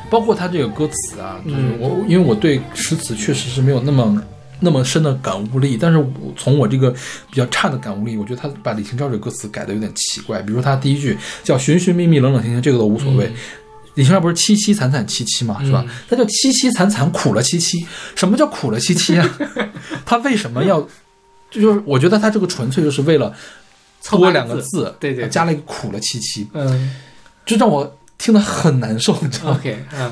包括他这个歌词啊，就是嗯我因为我对诗词确实是没有那么那么深的感悟力，但是我从我这个比较差的感悟力，我觉得他把李清照这个歌词改的有点奇怪。比如说他第一句叫寻寻觅觅冷冷清清，这个都无所谓。嗯李清照不是凄凄惨惨戚戚嘛，[LAUGHS] 是吧嗯？他叫凄凄惨惨苦了戚戚，什么叫苦了戚戚啊？[LAUGHS] 他为什么要？就是我觉得他这个纯粹就是为了多两个字，对对对加了一个苦了戚戚，嗯就让我听得很难受，你知道吗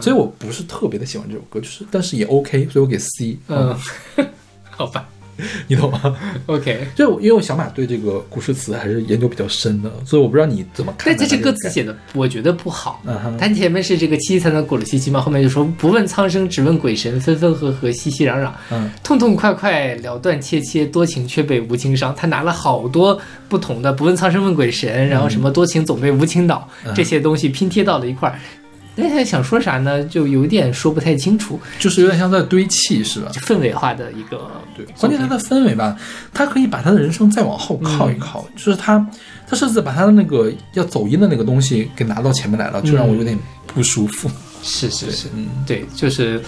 所以我不是特别的喜欢这首歌，就是但是也 OK，所以我给 C。嗯，[LAUGHS] 好吧 [LAUGHS] 你懂吗？，OK。就因为我小马对这个古诗词还是研究比较深的，所以我不知道你怎么看但这这歌词写的我觉得不好。嗯哼他前面是这个凄凄惨惨苦了凄凄嘛，后面就说不问苍生，只问鬼神，分分合合，熙熙攘攘，嗯痛痛快快，了断切切，多情却被无情伤。他拿了好多不同的，不问苍生问鬼神，然后什么多情总被无情恼，嗯这些东西拼贴到了一块儿。但是他想说啥呢？就有点说不太清楚，就是有点像在堆砌，是吧？就氛围化的一个对，关键它的氛围吧，他可以把他的人生再往后靠一靠，就是他，他甚至把他的那个要走音的那个东西给拿到前面来了，就让我有点不舒服。是是是，嗯对，就是，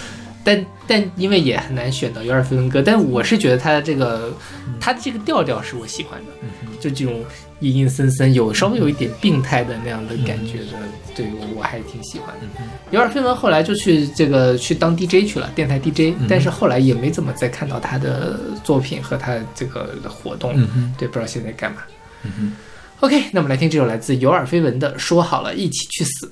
但但因为也很难选到有点飞分歌，但我是觉得他的这个他这个调调是我喜欢的，就这种阴阴森森，有稍微有一点病态的那样的感觉的，对我我还挺喜欢的。有点飞文后来就去这个去当 DJ 去了，电台 DJ，、但是后来也没怎么再看到他的作品和他这个活动，对，不知道现在干嘛。OK，那我们来听这首来自尤尔菲文的《说好了一起去死》。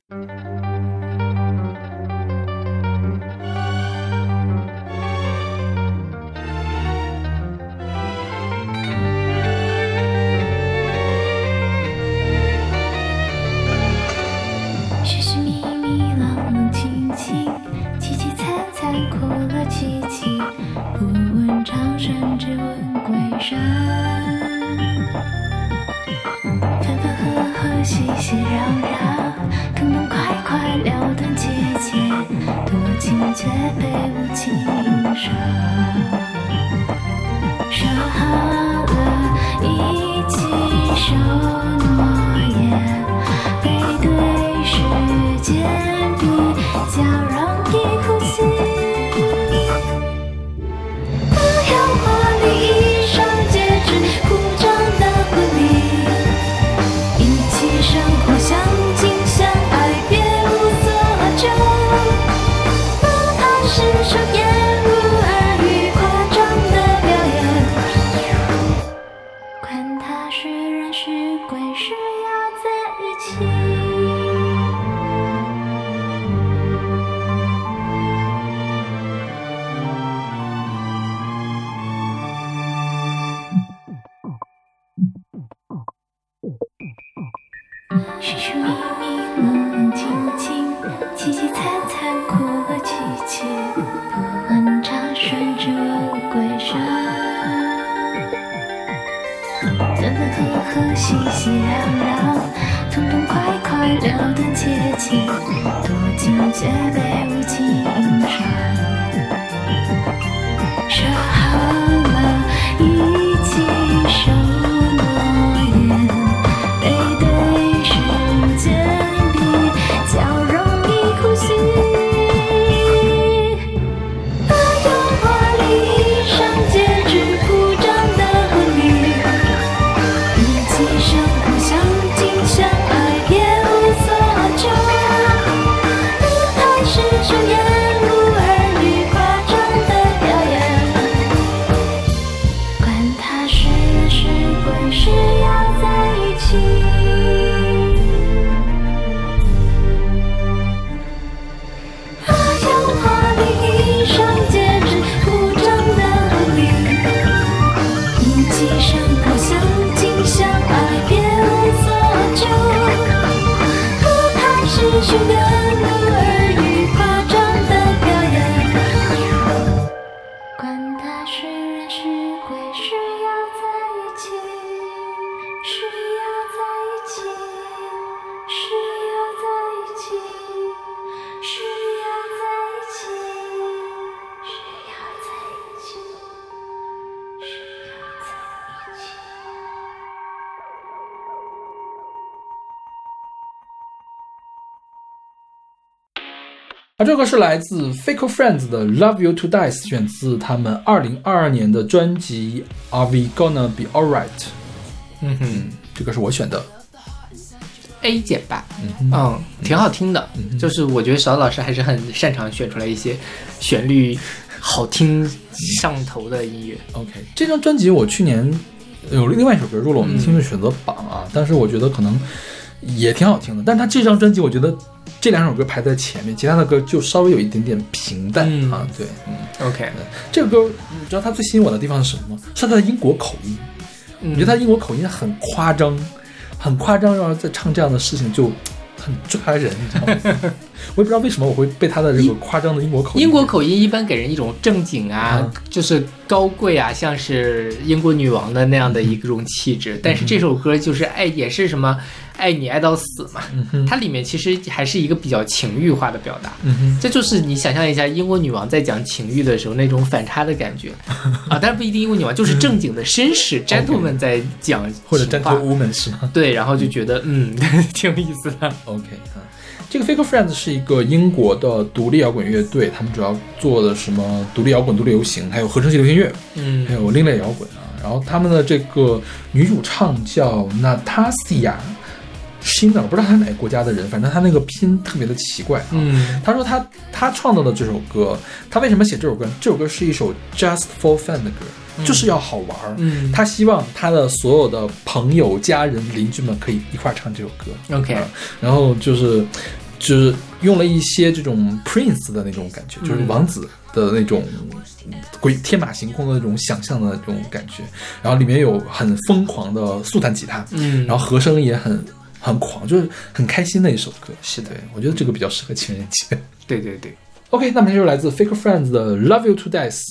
不问长生只问鬼神分分合合熙熙攘攘痛痛快快了断结切多情却被无情伤。说好了一起守诺言背对世界冷冷清清，凄凄惨惨，哭了戚戚，不问茶水只问归身。分分合合，熙熙攘攘，痛痛快快，了断切情，多情却被无情这个是来自 Fickle Friends 的《Love You to Die》，选自他们二零二二年的专辑《Are We Gonna Be Alright》。嗯哼这个是我选的。，A 减吧，嗯，挺好听的。就是我觉得小老师还是很擅长选出来一些旋律好听、上头的音乐。OK，这张专辑我去年有另外一首歌入了我们的听众选择榜啊，但是我觉得可能也挺好听的。但是他这张专辑，我觉得这两首歌排在前面，其他的歌就稍微有一点点平淡、嗯啊。对，嗯，OK，这个歌你知道他最吸引我的地方是什么吗？是他的英国口音。嗯我觉得他英国口音很夸张，很夸张，然后再唱这样的事情就很抓人，你知道吗？[LAUGHS] 我也不知道为什么我会被他的这个夸张的英国口音。英国口音一般给人一种正经啊，嗯就是高贵啊，像是英国女王的那样的一种气质。但是这首歌就是爱，也是什么爱你爱到死嘛。嗯，它里面其实还是一个比较情欲化的表达。嗯，这就是你想象一下英国女王在讲情欲的时候那种反差的感觉 [LAUGHS] 啊，当然不一定英国女王，就是正经的绅士 gentleman 在讲嗯或者 gentlewoman 是吗对，然后就觉得嗯 [LAUGHS] 挺有意思的。？OK 啊，这个 Fickle Friends 是一个英国的独立摇滚乐队，他们主要做的什么独立摇滚、独立流行，还有合成器流行乐，嗯还有另类摇滚啊。然后他们的这个女主唱叫 Natasha Schiner，我不知道她是哪个国家的人，反正她那个拼特别的奇怪啊。嗯他说他他创造的这首歌，他为什么写这首歌？这首歌是一首 just for fun 的歌，就是要好玩儿。嗯他希望他的所有的朋友、家人、邻居们可以一块儿唱这首歌。，OK，啊然后就是就是用了一些这种 prince 的那种感觉，就是嗯王子的那种鬼天马行空的那种想象的那种感觉。然后里面有很疯狂的速弹吉他，嗯，然后和声也很很狂，就是很开心的一首歌。是的，我觉得这个比较适合情人节。对对对，OK，那么这就是来自 Fake Friends 的《Love You to Death》。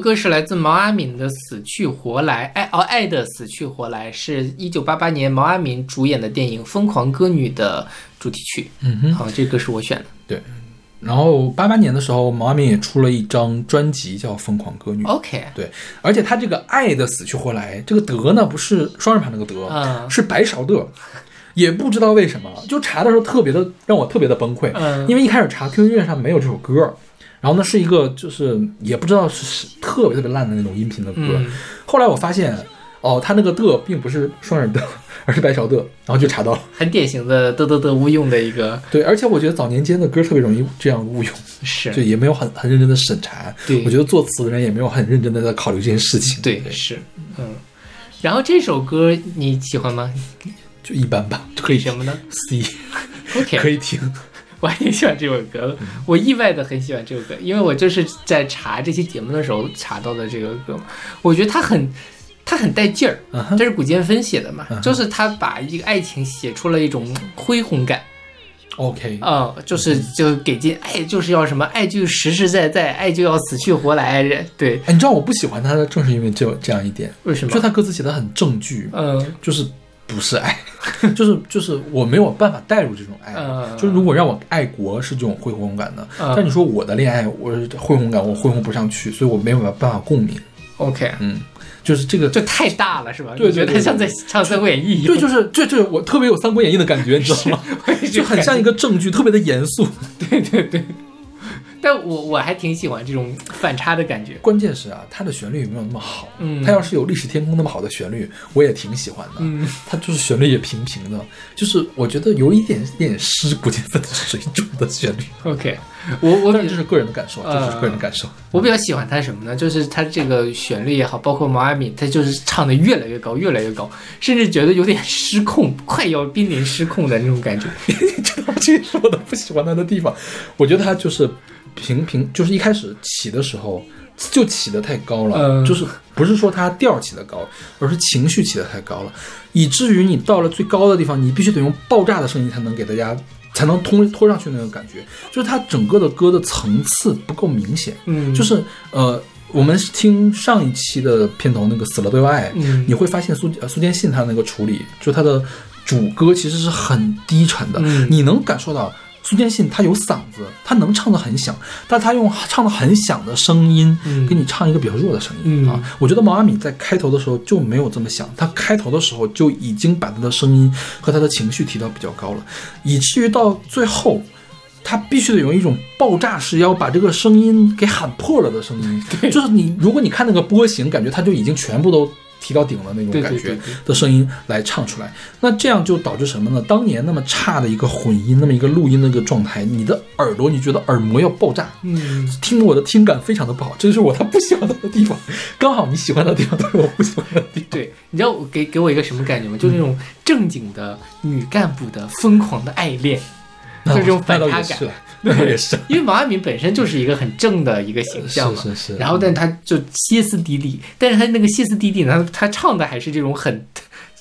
歌是来自毛阿敏的《死去活来》，爱哦爱的死去活来是一九八八年毛阿敏主演的电影《疯狂歌女》的主题曲。嗯哼。好，这歌是我选的。对然后八八年的时候，毛阿敏也出了一张专辑叫《疯狂歌女》。OK，对，而且他这个爱的死去活来，这个德呢不是双人旁那个德，嗯是白勺的，也不知道为什么，就查的时候特别的让我特别的崩溃，嗯因为一开始查 QQ 音乐上没有这首歌，然后呢是一个就是也不知道是是特别特别烂的那种音频的歌，嗯后来我发现哦，他那个的并不是双人的，而是白勺的，然后就查到了。[LAUGHS] 很典型的的的的误用的一个对，而且我觉得早年间的歌特别容易这样误用，是就也没有很很认真的审查。对我觉得作词的人也没有很认真的在考虑这件事情。对是嗯。然后这首歌你喜欢吗？就一般吧，可以什么呢 C，？OK，可以听。我还挺喜欢这首歌的，我意外的很喜欢这首歌，因为我就是在查这期节目的时候查到的这个歌嘛，我觉得它很。他很带劲儿这是古建芬写的嘛就是他把一个爱情写出了一种恢宏感，OK，啊、就是就给劲爱就是要什么，爱就实实在在，爱就要死去活来，对，哎，你知道我不喜欢他的，正是因为这这样一点，为什么？就他歌词写的很正剧，嗯。就是不是爱，[LAUGHS] 就是就是我没有办法带入这种爱。嗯就是如果让我爱国是这种恢宏感的，嗯但你说我的恋爱，我是恢宏感我恢宏不上去，所以我没有办法共鸣。，OK，嗯，就是这个，这太大了是吧？对你觉得像在唱《三国演义》一样？对，就是这这我特别有《三国演义》的感觉，你知道吗？[LAUGHS] 就很像一个正剧，特别的严肃。对 [LAUGHS] 对对。但我我还挺喜欢这种反差的感觉。关键是啊，它的旋律没有那么好。嗯它要是有《历史天空》那么好的旋律，我也挺喜欢的。嗯，它就是旋律也平平的，就是我觉得有一点点失古建芬的水准的旋律。OK，我我这是个人的感受，呃这是个人的感受。我比较喜欢它什么呢？就是它这个旋律也好，包括毛阿敏，他就是唱的越来越高，越来越高，甚至觉得有点失控，快要濒临失控的那种感觉。你知道这是我的不喜欢他的地方，我觉得他就是平平，就是一开始起的时候就起得太高了，嗯。就是不是说它调起得高，而是情绪起得太高了，以至于你到了最高的地方，你必须得用爆炸的声音才能给大家。才能通拖上去那个感觉，就是它整个的歌的层次不够明显，嗯。就是呃，我们听上一期的片头那个《死了都要爱》，嗯。你会发现苏呃苏坚信他那个处理，就他的主歌其实是很低沉的，嗯。你能感受到苏坚信他有嗓子，他能唱得很响，但他用唱得很响的声音，嗯给你唱一个比较弱的声音、嗯啊。我觉得毛阿敏在开头的时候就没有这么响，他开头的时候就已经把他的声音和他的情绪提到比较高了，以至于到最后。他必须得用一种爆炸式，要把这个声音给喊破了的声音，[LAUGHS] 就是你，如果你看那个波形，感觉他就已经全部都提到顶了那种对感觉的声音来唱出来。那这样就导致什么呢？当年那么差的一个混音，那么一个录音的一个状态，你的耳朵你觉得耳膜要爆炸，嗯，听得我的听感非常的不好，这就是我他不喜欢他的地方。刚好你喜欢的地方都是我不喜欢的地方。对，你知道我给给我一个什么感觉吗？就是那种正经的女干部的疯狂的爱恋，[LAUGHS] 那就这种反差感也是了，那也是。[LAUGHS] 因为毛阿敏本身就是一个很正的一个形象嘛，是是是然后但他就歇斯底里，但是他那个歇斯底里呢，他他唱的还是这种很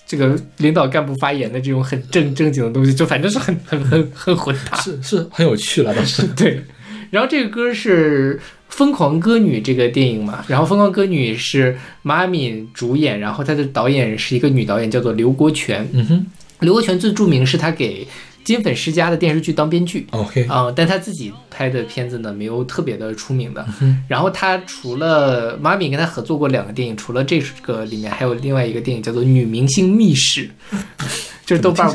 这个领导干部发言的这种很正正经的东西，就反正是很很很很混搭。是是很有趣了，倒是。[LAUGHS] 对，然后这个歌是《疯狂歌女》这个电影嘛，然后《疯狂歌女》是毛阿敏主演，然后她的导演是一个女导演，叫做刘国权。嗯哼刘国权最著名是他给金粉世家的电视剧当编剧。，OK，啊、但他自己拍的片子呢，没有特别的出名的。嗯然后他除了妈咪跟他合作过两个电影，除了这个里面还有另外一个电影叫做《女明星密室》，[LAUGHS] 就是豆瓣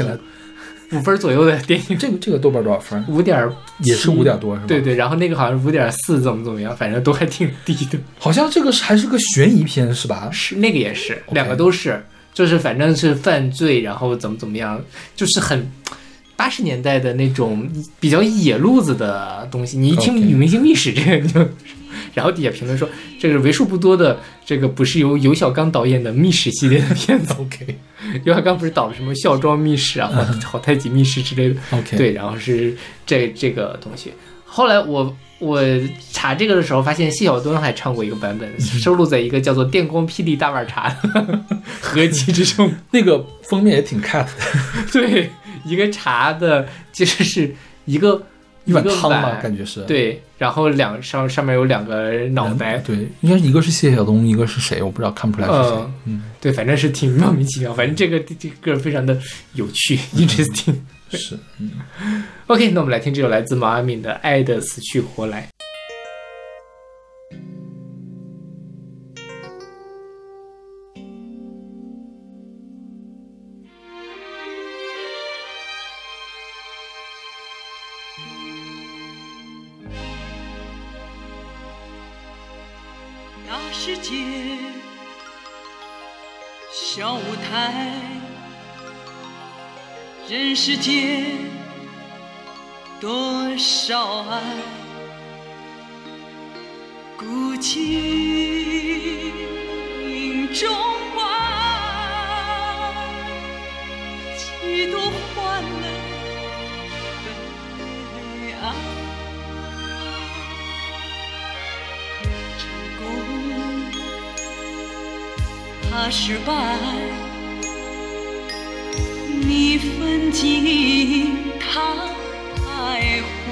五五分左右的电影，这个这个豆瓣多少分？五点也是五点多是吧？对，对，然后那个好像是五点四，怎么怎么样，反正都还挺低的。好像这个是还是个悬疑片是吧？是那个也是，两个都是，就是反正是犯罪，然后怎么怎么样，就是很八十年代的那种比较野路子的东西。你一听《女明星秘史》这个，就，然后底下评论说这个是为数不多的这个不是由尤小刚导演的密史系列的片子。[LAUGHS] OK 尤小刚不是导了什么《孝庄秘史》啊、好好太极秘史之类的。OK，对，然后是这这个东西。后来我我查这个的时候，发现谢晓东还唱过一个版本，收录在一个叫做《电光霹雳大碗茶》的 [LAUGHS] 合集之中。那个封面也挺 cat 的，[LAUGHS] 对，一个茶的，其实是一个一碗个汤嘛，感觉是。对，然后两上上面有两个脑袋，对，应该一个是谢晓东，一个是谁，我不知道，看不出来是谁嗯。嗯，对，反正是挺莫名其妙。反正这个这个歌非常的有趣，interesting。是。嗯 OK，那我们来听这首来自毛阿敏的《爱的死去活来》。小舞台，人世间多少爱，古今中外，几多欢乐悲哀。怕失败，你奋进，他徘徊，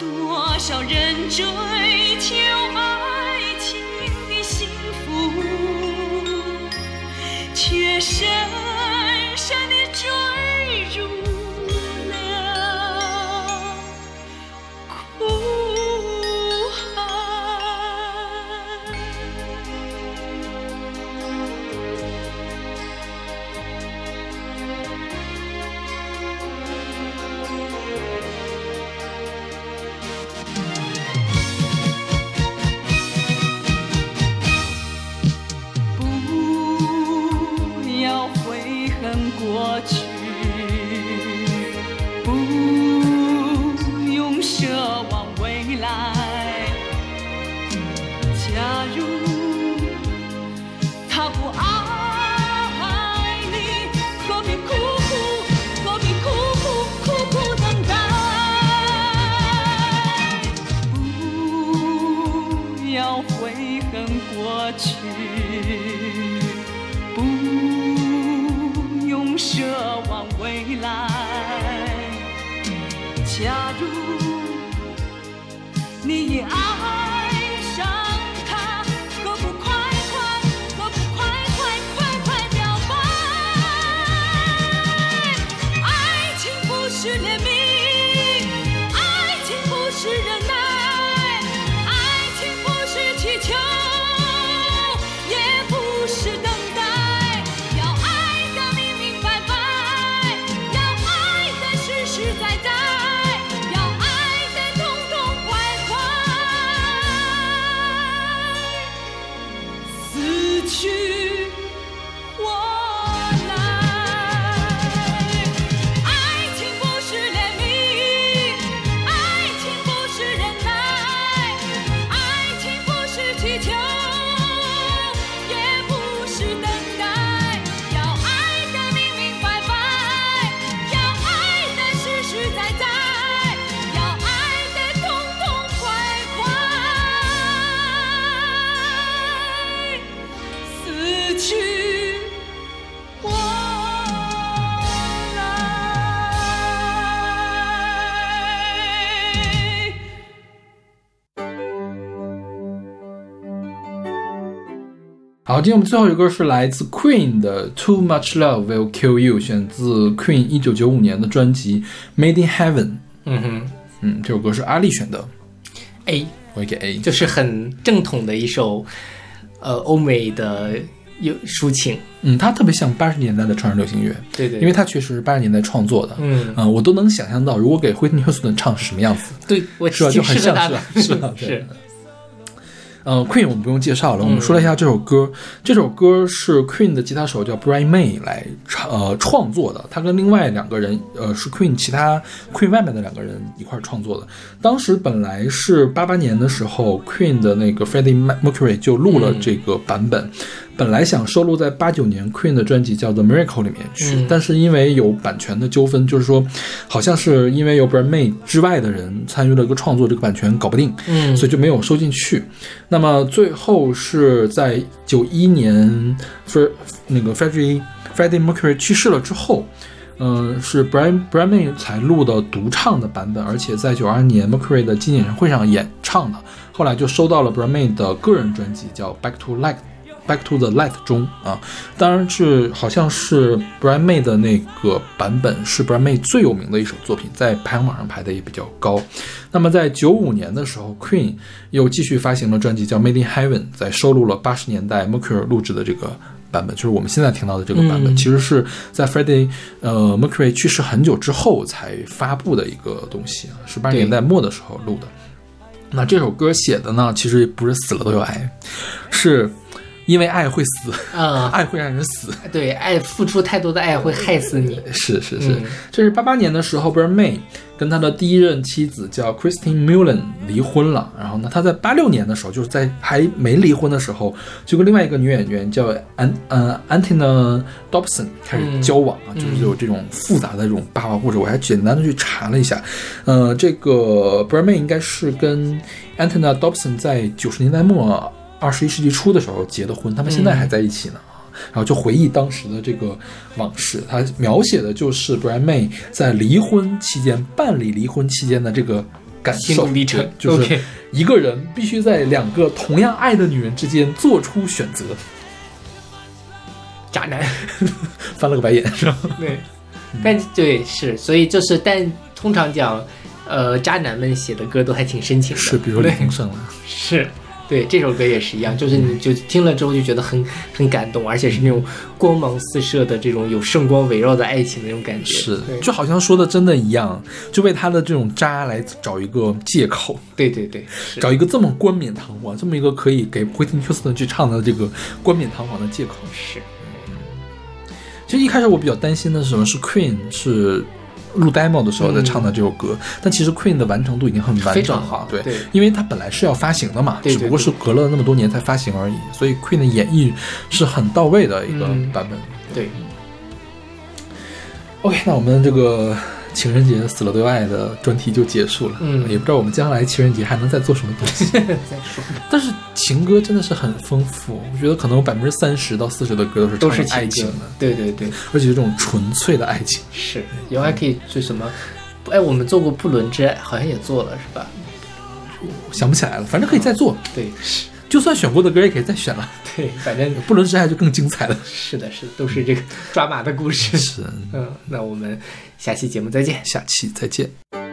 多少人追求爱情的幸福，却深好，今天我们最后一个歌是来自 Queen 的《Too Much Love Will Kill You》，选自 Queen 一九九五年的专辑《Made in Heaven》。嗯哼嗯，这首歌是阿丽选的，，A 我也给 A。就是很正统的一首，呃，欧美的有抒情。嗯，它特别像八十年代的传统流行乐，对对，因为它确实是八十年代创作的。嗯，嗯，我都能想象到，如果给惠特尼休斯顿唱是什么样子，对我是吧？就很像 [LAUGHS] 是？是。呃，Queen 我们不用介绍了，我们嗯说了一下这首歌。这首歌是 Queen 的吉他手叫 Brian May 来唱呃创作的，他跟另外两个人呃是 Queen 其他 Queen 外面的两个人一块儿创作的。当时本来是八八年的时候，Queen 的那个 Freddie Mercury 就录了这个版本，本来想收录在八九年 Queen 的专辑叫做 Miracle 里面去，嗯但是因为有版权的纠纷，就是说好像是因为有 Brian May 之外的人参与了一个创作，这个版权搞不定，嗯，所以就没有收进去。那么最后是在九一年，Fre 那个 Freddie Freddie Mercury 去世了之后，嗯、是 Brian Brian May 才录的独唱的版本，而且在九二年 Mercury 的纪念演唱会上演唱的。后来就收到了 Brian May 的个人专辑，叫《Back to Light》。Back to the Light 中啊，当然是好像是 Brian May 的那个版本是 Brian May 最有名的一首作品，在排行榜上排的也比较高。那么在九五年的时候，Queen 又继续发行了专辑叫《Made in Heaven》，在收录了八十年代 Mercury 录制的这个版本，就是我们现在听到的这个版本，嗯其实是在 Freddie 呃 Mercury 去世很久之后才发布的一个东西啊，是八十年代末的时候录的。那这首歌写的呢，其实也不是死了都有爱，是因为爱会死，啊、[LAUGHS] 爱会让人死。对，爱付出太多的爱会害死你。是是是，嗯这是八八年的时候 May 跟他的第一任妻子叫 Christine Mullen 离婚了。然后呢，他在八六年的时候，就是在还没离婚的时候，就跟另外一个女演员叫安呃 Antina Dobson 开始交往啊，就是有这种复杂的这种八卦故事。我还简单的去查了一下，呃，这个 May 应该是跟 Antina Dobson 在九十年代末、二十一世纪初的时候结的婚，他们现在还在一起呢。然后就回忆当时的这个往事，他描写的就是 Brian May 在离婚期间办理离婚期间的这个感受。历程。就是一个人必须在两个同样爱的女人之间做出选择。渣男，[LAUGHS] 翻了个白眼。是吧？对，但对是，所以就是，但通常讲，呃，渣男们写的歌都还挺深情的，是，比如说李对宗盛了，是，对，这首歌也是一样，就是你就听了之后就觉得很很感动，而且是那种光芒四射的这种有圣光围绕的爱情的那种感觉，是，就好像说的真的一样，就为他的这种渣来找一个借口，对对对，找一个这么冠冕堂皇，这么一个可以给惠特尼休斯顿去唱的这个冠冕堂皇的借口。是，其实一开始我比较担心的是什么？是 Queen 是录 demo 的时候在唱的这首歌，但其实 Queen 的完成度已经很完非整了，常好，对，对因为它本来是要发行的嘛，只不过是隔了那么多年才发行而已，所以 Queen 的演绎是很到位的一个嗯。版本。对，OK，那我们这个情人节死了都要爱的专题就结束了。嗯也不知道我们将来情人节还能再做什么东西。[LAUGHS] 再说但是情歌真的是很丰富，我觉得可能有百分之三十到四十的歌都是都是爱情的，对对对，而且是这种纯粹的爱情。是，以后还可以就什么，哎，我们做过不伦之爱，好像也做了是吧？我想不起来了，反正可以再做。对，是，就算选过的歌也可以再选了，对，[LAUGHS] 反正不伦之爱就更精彩了。是的，是的，都是这个抓马的故事。是，嗯，那我们下期节目再见。下期再见。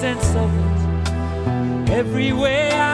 sense of it everywhere. I